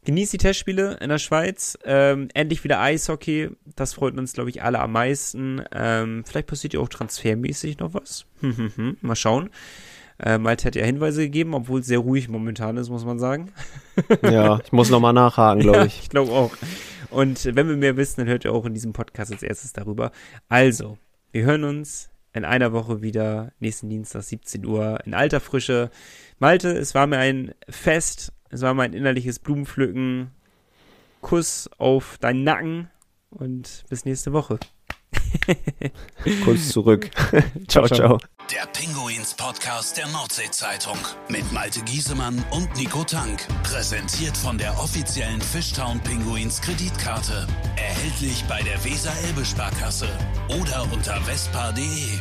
Genießt die Testspiele in der Schweiz. Ähm, endlich wieder Eishockey. Das freut uns, glaube ich, alle am meisten. Ähm, vielleicht passiert ja auch transfermäßig noch was. Mal schauen. Äh, Malte hat ja Hinweise gegeben, obwohl es sehr ruhig momentan ist, muss man sagen. ja, ich muss nochmal nachhaken, glaube ich. Ja, ich glaube auch. Und wenn wir mehr wissen, dann hört ihr auch in diesem Podcast als erstes darüber. Also, wir hören uns in einer Woche wieder, nächsten Dienstag, 17 Uhr, in alter Frische. Malte, es war mir ein Fest. Es war mein innerliches Blumenpflücken. Kuss auf deinen Nacken und bis nächste Woche. Kuss zurück. ciao, ciao. Der Pinguins Podcast der Nordsee-Zeitung mit Malte Giesemann und Nico Tank. Präsentiert von der offiziellen Fishtown Pinguins Kreditkarte. Erhältlich bei der Weser-Elbe-Sparkasse oder unter vespa.de.